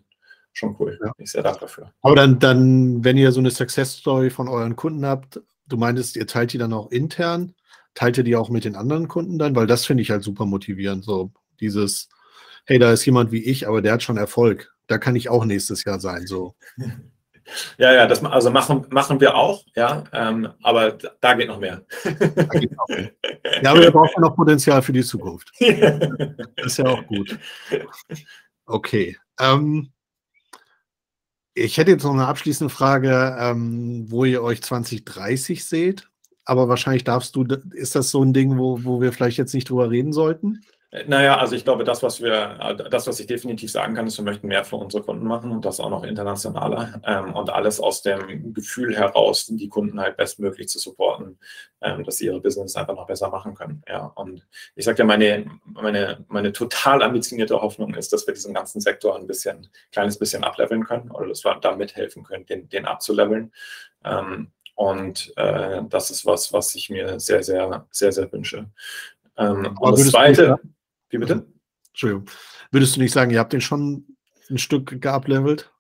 schon cool. Ja. Ich sehr dankbar dafür. Aber dann, dann, wenn ihr so eine Success Story von euren Kunden habt, du meintest, ihr teilt die dann auch intern, teilt ihr die auch mit den anderen Kunden dann? Weil das finde ich halt super motivierend. So dieses, hey, da ist jemand wie ich, aber der hat schon Erfolg. Da kann ich auch nächstes Jahr sein. So. [LAUGHS] Ja, ja, das also machen, machen wir auch, ja, ähm, aber da geht noch mehr. Geht noch mehr. Ja, aber wir brauchen noch Potenzial für die Zukunft. [LAUGHS] Das ist ja auch gut. Okay. Ähm, ich hätte jetzt noch eine abschließende Frage, ähm, wo ihr euch 2030 seht. Aber wahrscheinlich darfst du, ist das so ein Ding, wo, wo wir vielleicht jetzt nicht drüber reden sollten? Naja, also ich glaube, das, was wir, das, was ich definitiv sagen kann, ist, wir möchten mehr für unsere Kunden machen und das auch noch internationaler ähm, und alles aus dem Gefühl heraus, die Kunden halt bestmöglich zu supporten, ähm, dass sie ihre Business einfach noch besser machen können. Ja, und ich sage ja, meine, meine, meine total ambitionierte Hoffnung ist, dass wir diesen ganzen Sektor ein bisschen, kleines bisschen ableveln können oder dass wir da mithelfen können, den, den abzuleveln. Ähm, und äh, das ist was, was ich mir sehr, sehr, sehr, sehr wünsche. Ähm, und das Zweite, wie bitte? Entschuldigung. Würdest du nicht sagen, ihr habt den schon ein Stück geablevelt?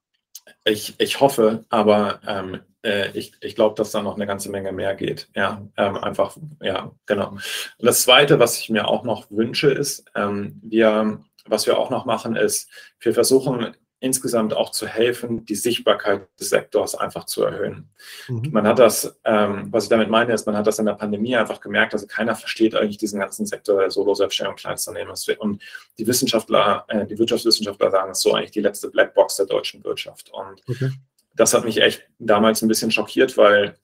Ich, ich hoffe, aber ähm, äh, ich, ich glaube, dass da noch eine ganze Menge mehr geht. Ja, ähm, einfach, ja, genau. Und das Zweite, was ich mir auch noch wünsche, ist, ähm, wir, was wir auch noch machen, ist, wir versuchen insgesamt auch zu helfen, die Sichtbarkeit des Sektors einfach zu erhöhen. Mhm. Man hat das, ähm, was ich damit meine, ist, man hat das in der Pandemie einfach gemerkt, also keiner versteht eigentlich diesen ganzen Sektor der Solo-Selbstständigen und Kleinstunternehmen. Und die Wissenschaftler, äh, die Wirtschaftswissenschaftler sagen, es ist so eigentlich die letzte Blackbox der deutschen Wirtschaft. Und okay. das hat mich echt damals ein bisschen schockiert, weil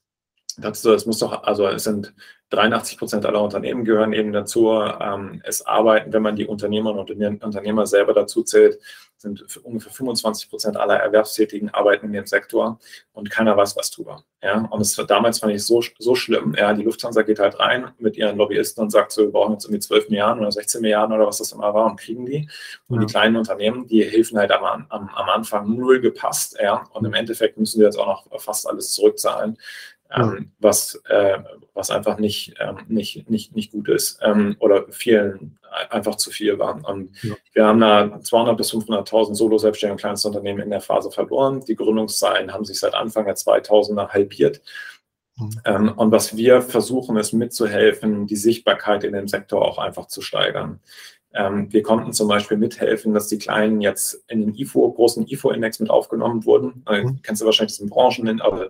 das, das muss doch, also es sind 83 Prozent aller Unternehmen gehören eben dazu. Ähm, es arbeiten, wenn man die Unternehmer und Unternehmer selber dazu zählt, sind ungefähr 25 Prozent aller Erwerbstätigen arbeiten in dem Sektor und keiner weiß was drüber. Ja, und es damals fand ich so, so schlimm. Ja, die Lufthansa geht halt rein mit ihren Lobbyisten und sagt so, wir brauchen jetzt irgendwie 12 Milliarden oder 16 Milliarden oder was das immer war und kriegen die. Und ja. die kleinen Unternehmen, die helfen halt am, am, am Anfang null gepasst. Ja, und im Endeffekt müssen wir jetzt auch noch fast alles zurückzahlen ähm, was, äh, was einfach nicht, ähm, nicht, nicht, nicht gut ist ähm, oder vielen einfach zu viel war. Und ja. Wir haben da 200 bis 500.000 Solo-Selbstständige und Kleinstunternehmen in der Phase verloren. Die Gründungszahlen haben sich seit Anfang der 2000er halbiert. Mhm. Ähm, und was wir versuchen, ist mitzuhelfen, die Sichtbarkeit in dem Sektor auch einfach zu steigern. Ähm, wir konnten zum Beispiel mithelfen, dass die Kleinen jetzt in den IFO, großen IFO-Index mit aufgenommen wurden. Äh, mhm. Kennst du wahrscheinlich diesen Branchen, also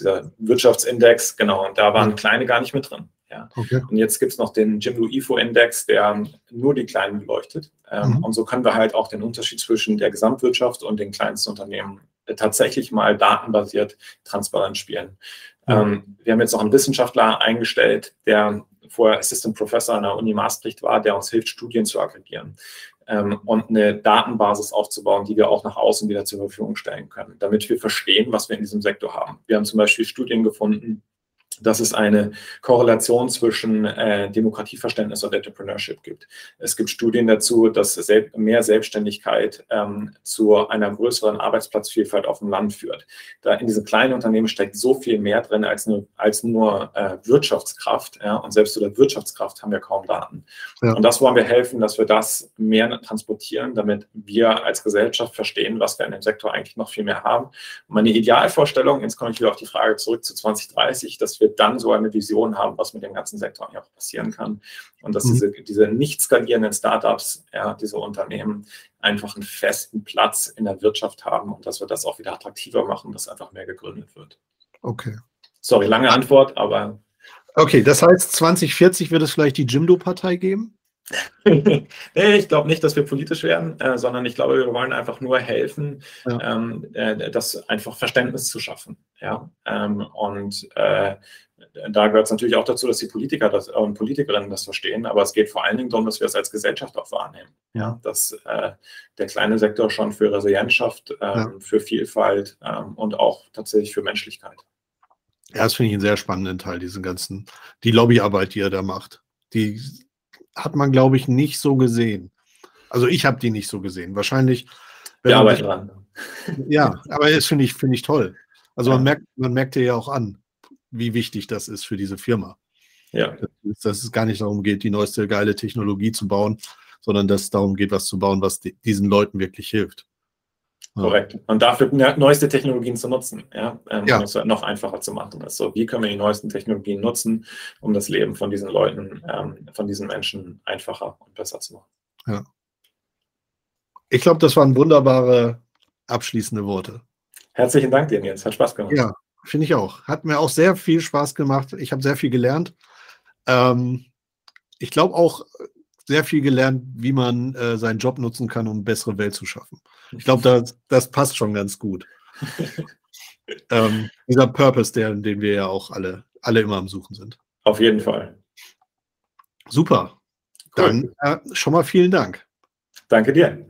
dieser Wirtschaftsindex, genau, und da waren mhm. Kleine gar nicht mit drin. Ja. Okay. Und jetzt gibt es noch den Jimdo IFO-Index, der nur die Kleinen beleuchtet. Ähm, mhm. Und so können wir halt auch den Unterschied zwischen der Gesamtwirtschaft und den kleinsten Unternehmen äh, tatsächlich mal datenbasiert transparent spielen. Ähm, wir haben jetzt noch einen Wissenschaftler eingestellt, der vorher Assistant Professor an der Uni Maastricht war, der uns hilft, Studien zu aggregieren. ähm, und eine Datenbasis aufzubauen, die wir auch nach außen wieder zur Verfügung stellen können, damit wir verstehen, was wir in diesem Sektor haben. Wir haben zum Beispiel Studien gefunden, dass es eine Korrelation zwischen äh, Demokratieverständnis und Entrepreneurship gibt. Es gibt Studien dazu, dass sel mehr Selbstständigkeit ähm, zu einer größeren Arbeitsplatzvielfalt auf dem Land führt. Da in diesen kleinen Unternehmen steckt so viel mehr drin als nur, als nur äh, Wirtschaftskraft. Ja? Und selbst zu der Wirtschaftskraft haben wir kaum Daten. Ja. Und das wollen wir helfen, dass wir das mehr transportieren, damit wir als Gesellschaft verstehen, was wir in dem Sektor eigentlich noch viel mehr haben. Und meine Idealvorstellung, jetzt komme ich wieder auf die Frage zurück zu 2030, dass wir wir dann so eine Vision haben, was mit dem ganzen Sektor auch passieren kann. Und dass mhm. diese, diese nicht skalierenden Startups, ja, diese Unternehmen einfach einen festen Platz in der Wirtschaft haben und dass wir das auch wieder attraktiver machen, dass einfach mehr gegründet wird. Okay. Sorry, lange Antwort, aber. Okay, das heißt, 2040 wird es vielleicht die Jimdo-Partei geben? Nee, ich glaube nicht, dass wir politisch werden, äh, sondern ich glaube, wir wollen einfach nur helfen, ja. ähm, äh, das einfach Verständnis zu schaffen. Ja? Ähm, und äh, da gehört es natürlich auch dazu, dass die Politiker das, und Politikerinnen das verstehen, aber es geht vor allen Dingen darum, dass wir es als Gesellschaft auch wahrnehmen. Ja? Dass äh, der kleine Sektor schon für Resilienz schafft, ähm, ja. für Vielfalt ähm, und auch tatsächlich für Menschlichkeit. Ja, das finde ich einen sehr spannenden Teil, diesen ganzen, die Lobbyarbeit, die er da macht. Die hat man, glaube ich, nicht so gesehen. Also ich habe die nicht so gesehen. Wahrscheinlich. Wir arbeiten dran. Ja, aber das finde ich, find ich toll. Also ja. man merkt, man merkt ja auch an, wie wichtig das ist für diese Firma. Ja. Dass, dass es gar nicht darum geht, die neueste geile Technologie zu bauen, sondern dass es darum geht, was zu bauen, was die, diesen Leuten wirklich hilft. Korrekt. Und dafür neueste Technologien zu nutzen, ja, ähm, ja. um es noch einfacher zu machen. Also, wie können wir die neuesten Technologien nutzen, um das Leben von diesen Leuten, ähm, von diesen Menschen einfacher und besser zu machen? Ja. Ich glaube, das waren wunderbare abschließende Worte. Herzlichen Dank dir, Jens. Hat Spaß gemacht. Ja, finde ich auch. Hat mir auch sehr viel Spaß gemacht. Ich habe sehr viel gelernt. Ähm, ich glaube auch, sehr viel gelernt, wie man äh, seinen Job nutzen kann, um eine bessere Welt zu schaffen. Ich glaube, das, das passt schon ganz gut. [LAUGHS] ähm, dieser Purpose, der, den wir ja auch alle, alle immer am Suchen sind. Auf jeden Fall. Super. Cool. Dann äh, schon mal vielen Dank. Danke dir.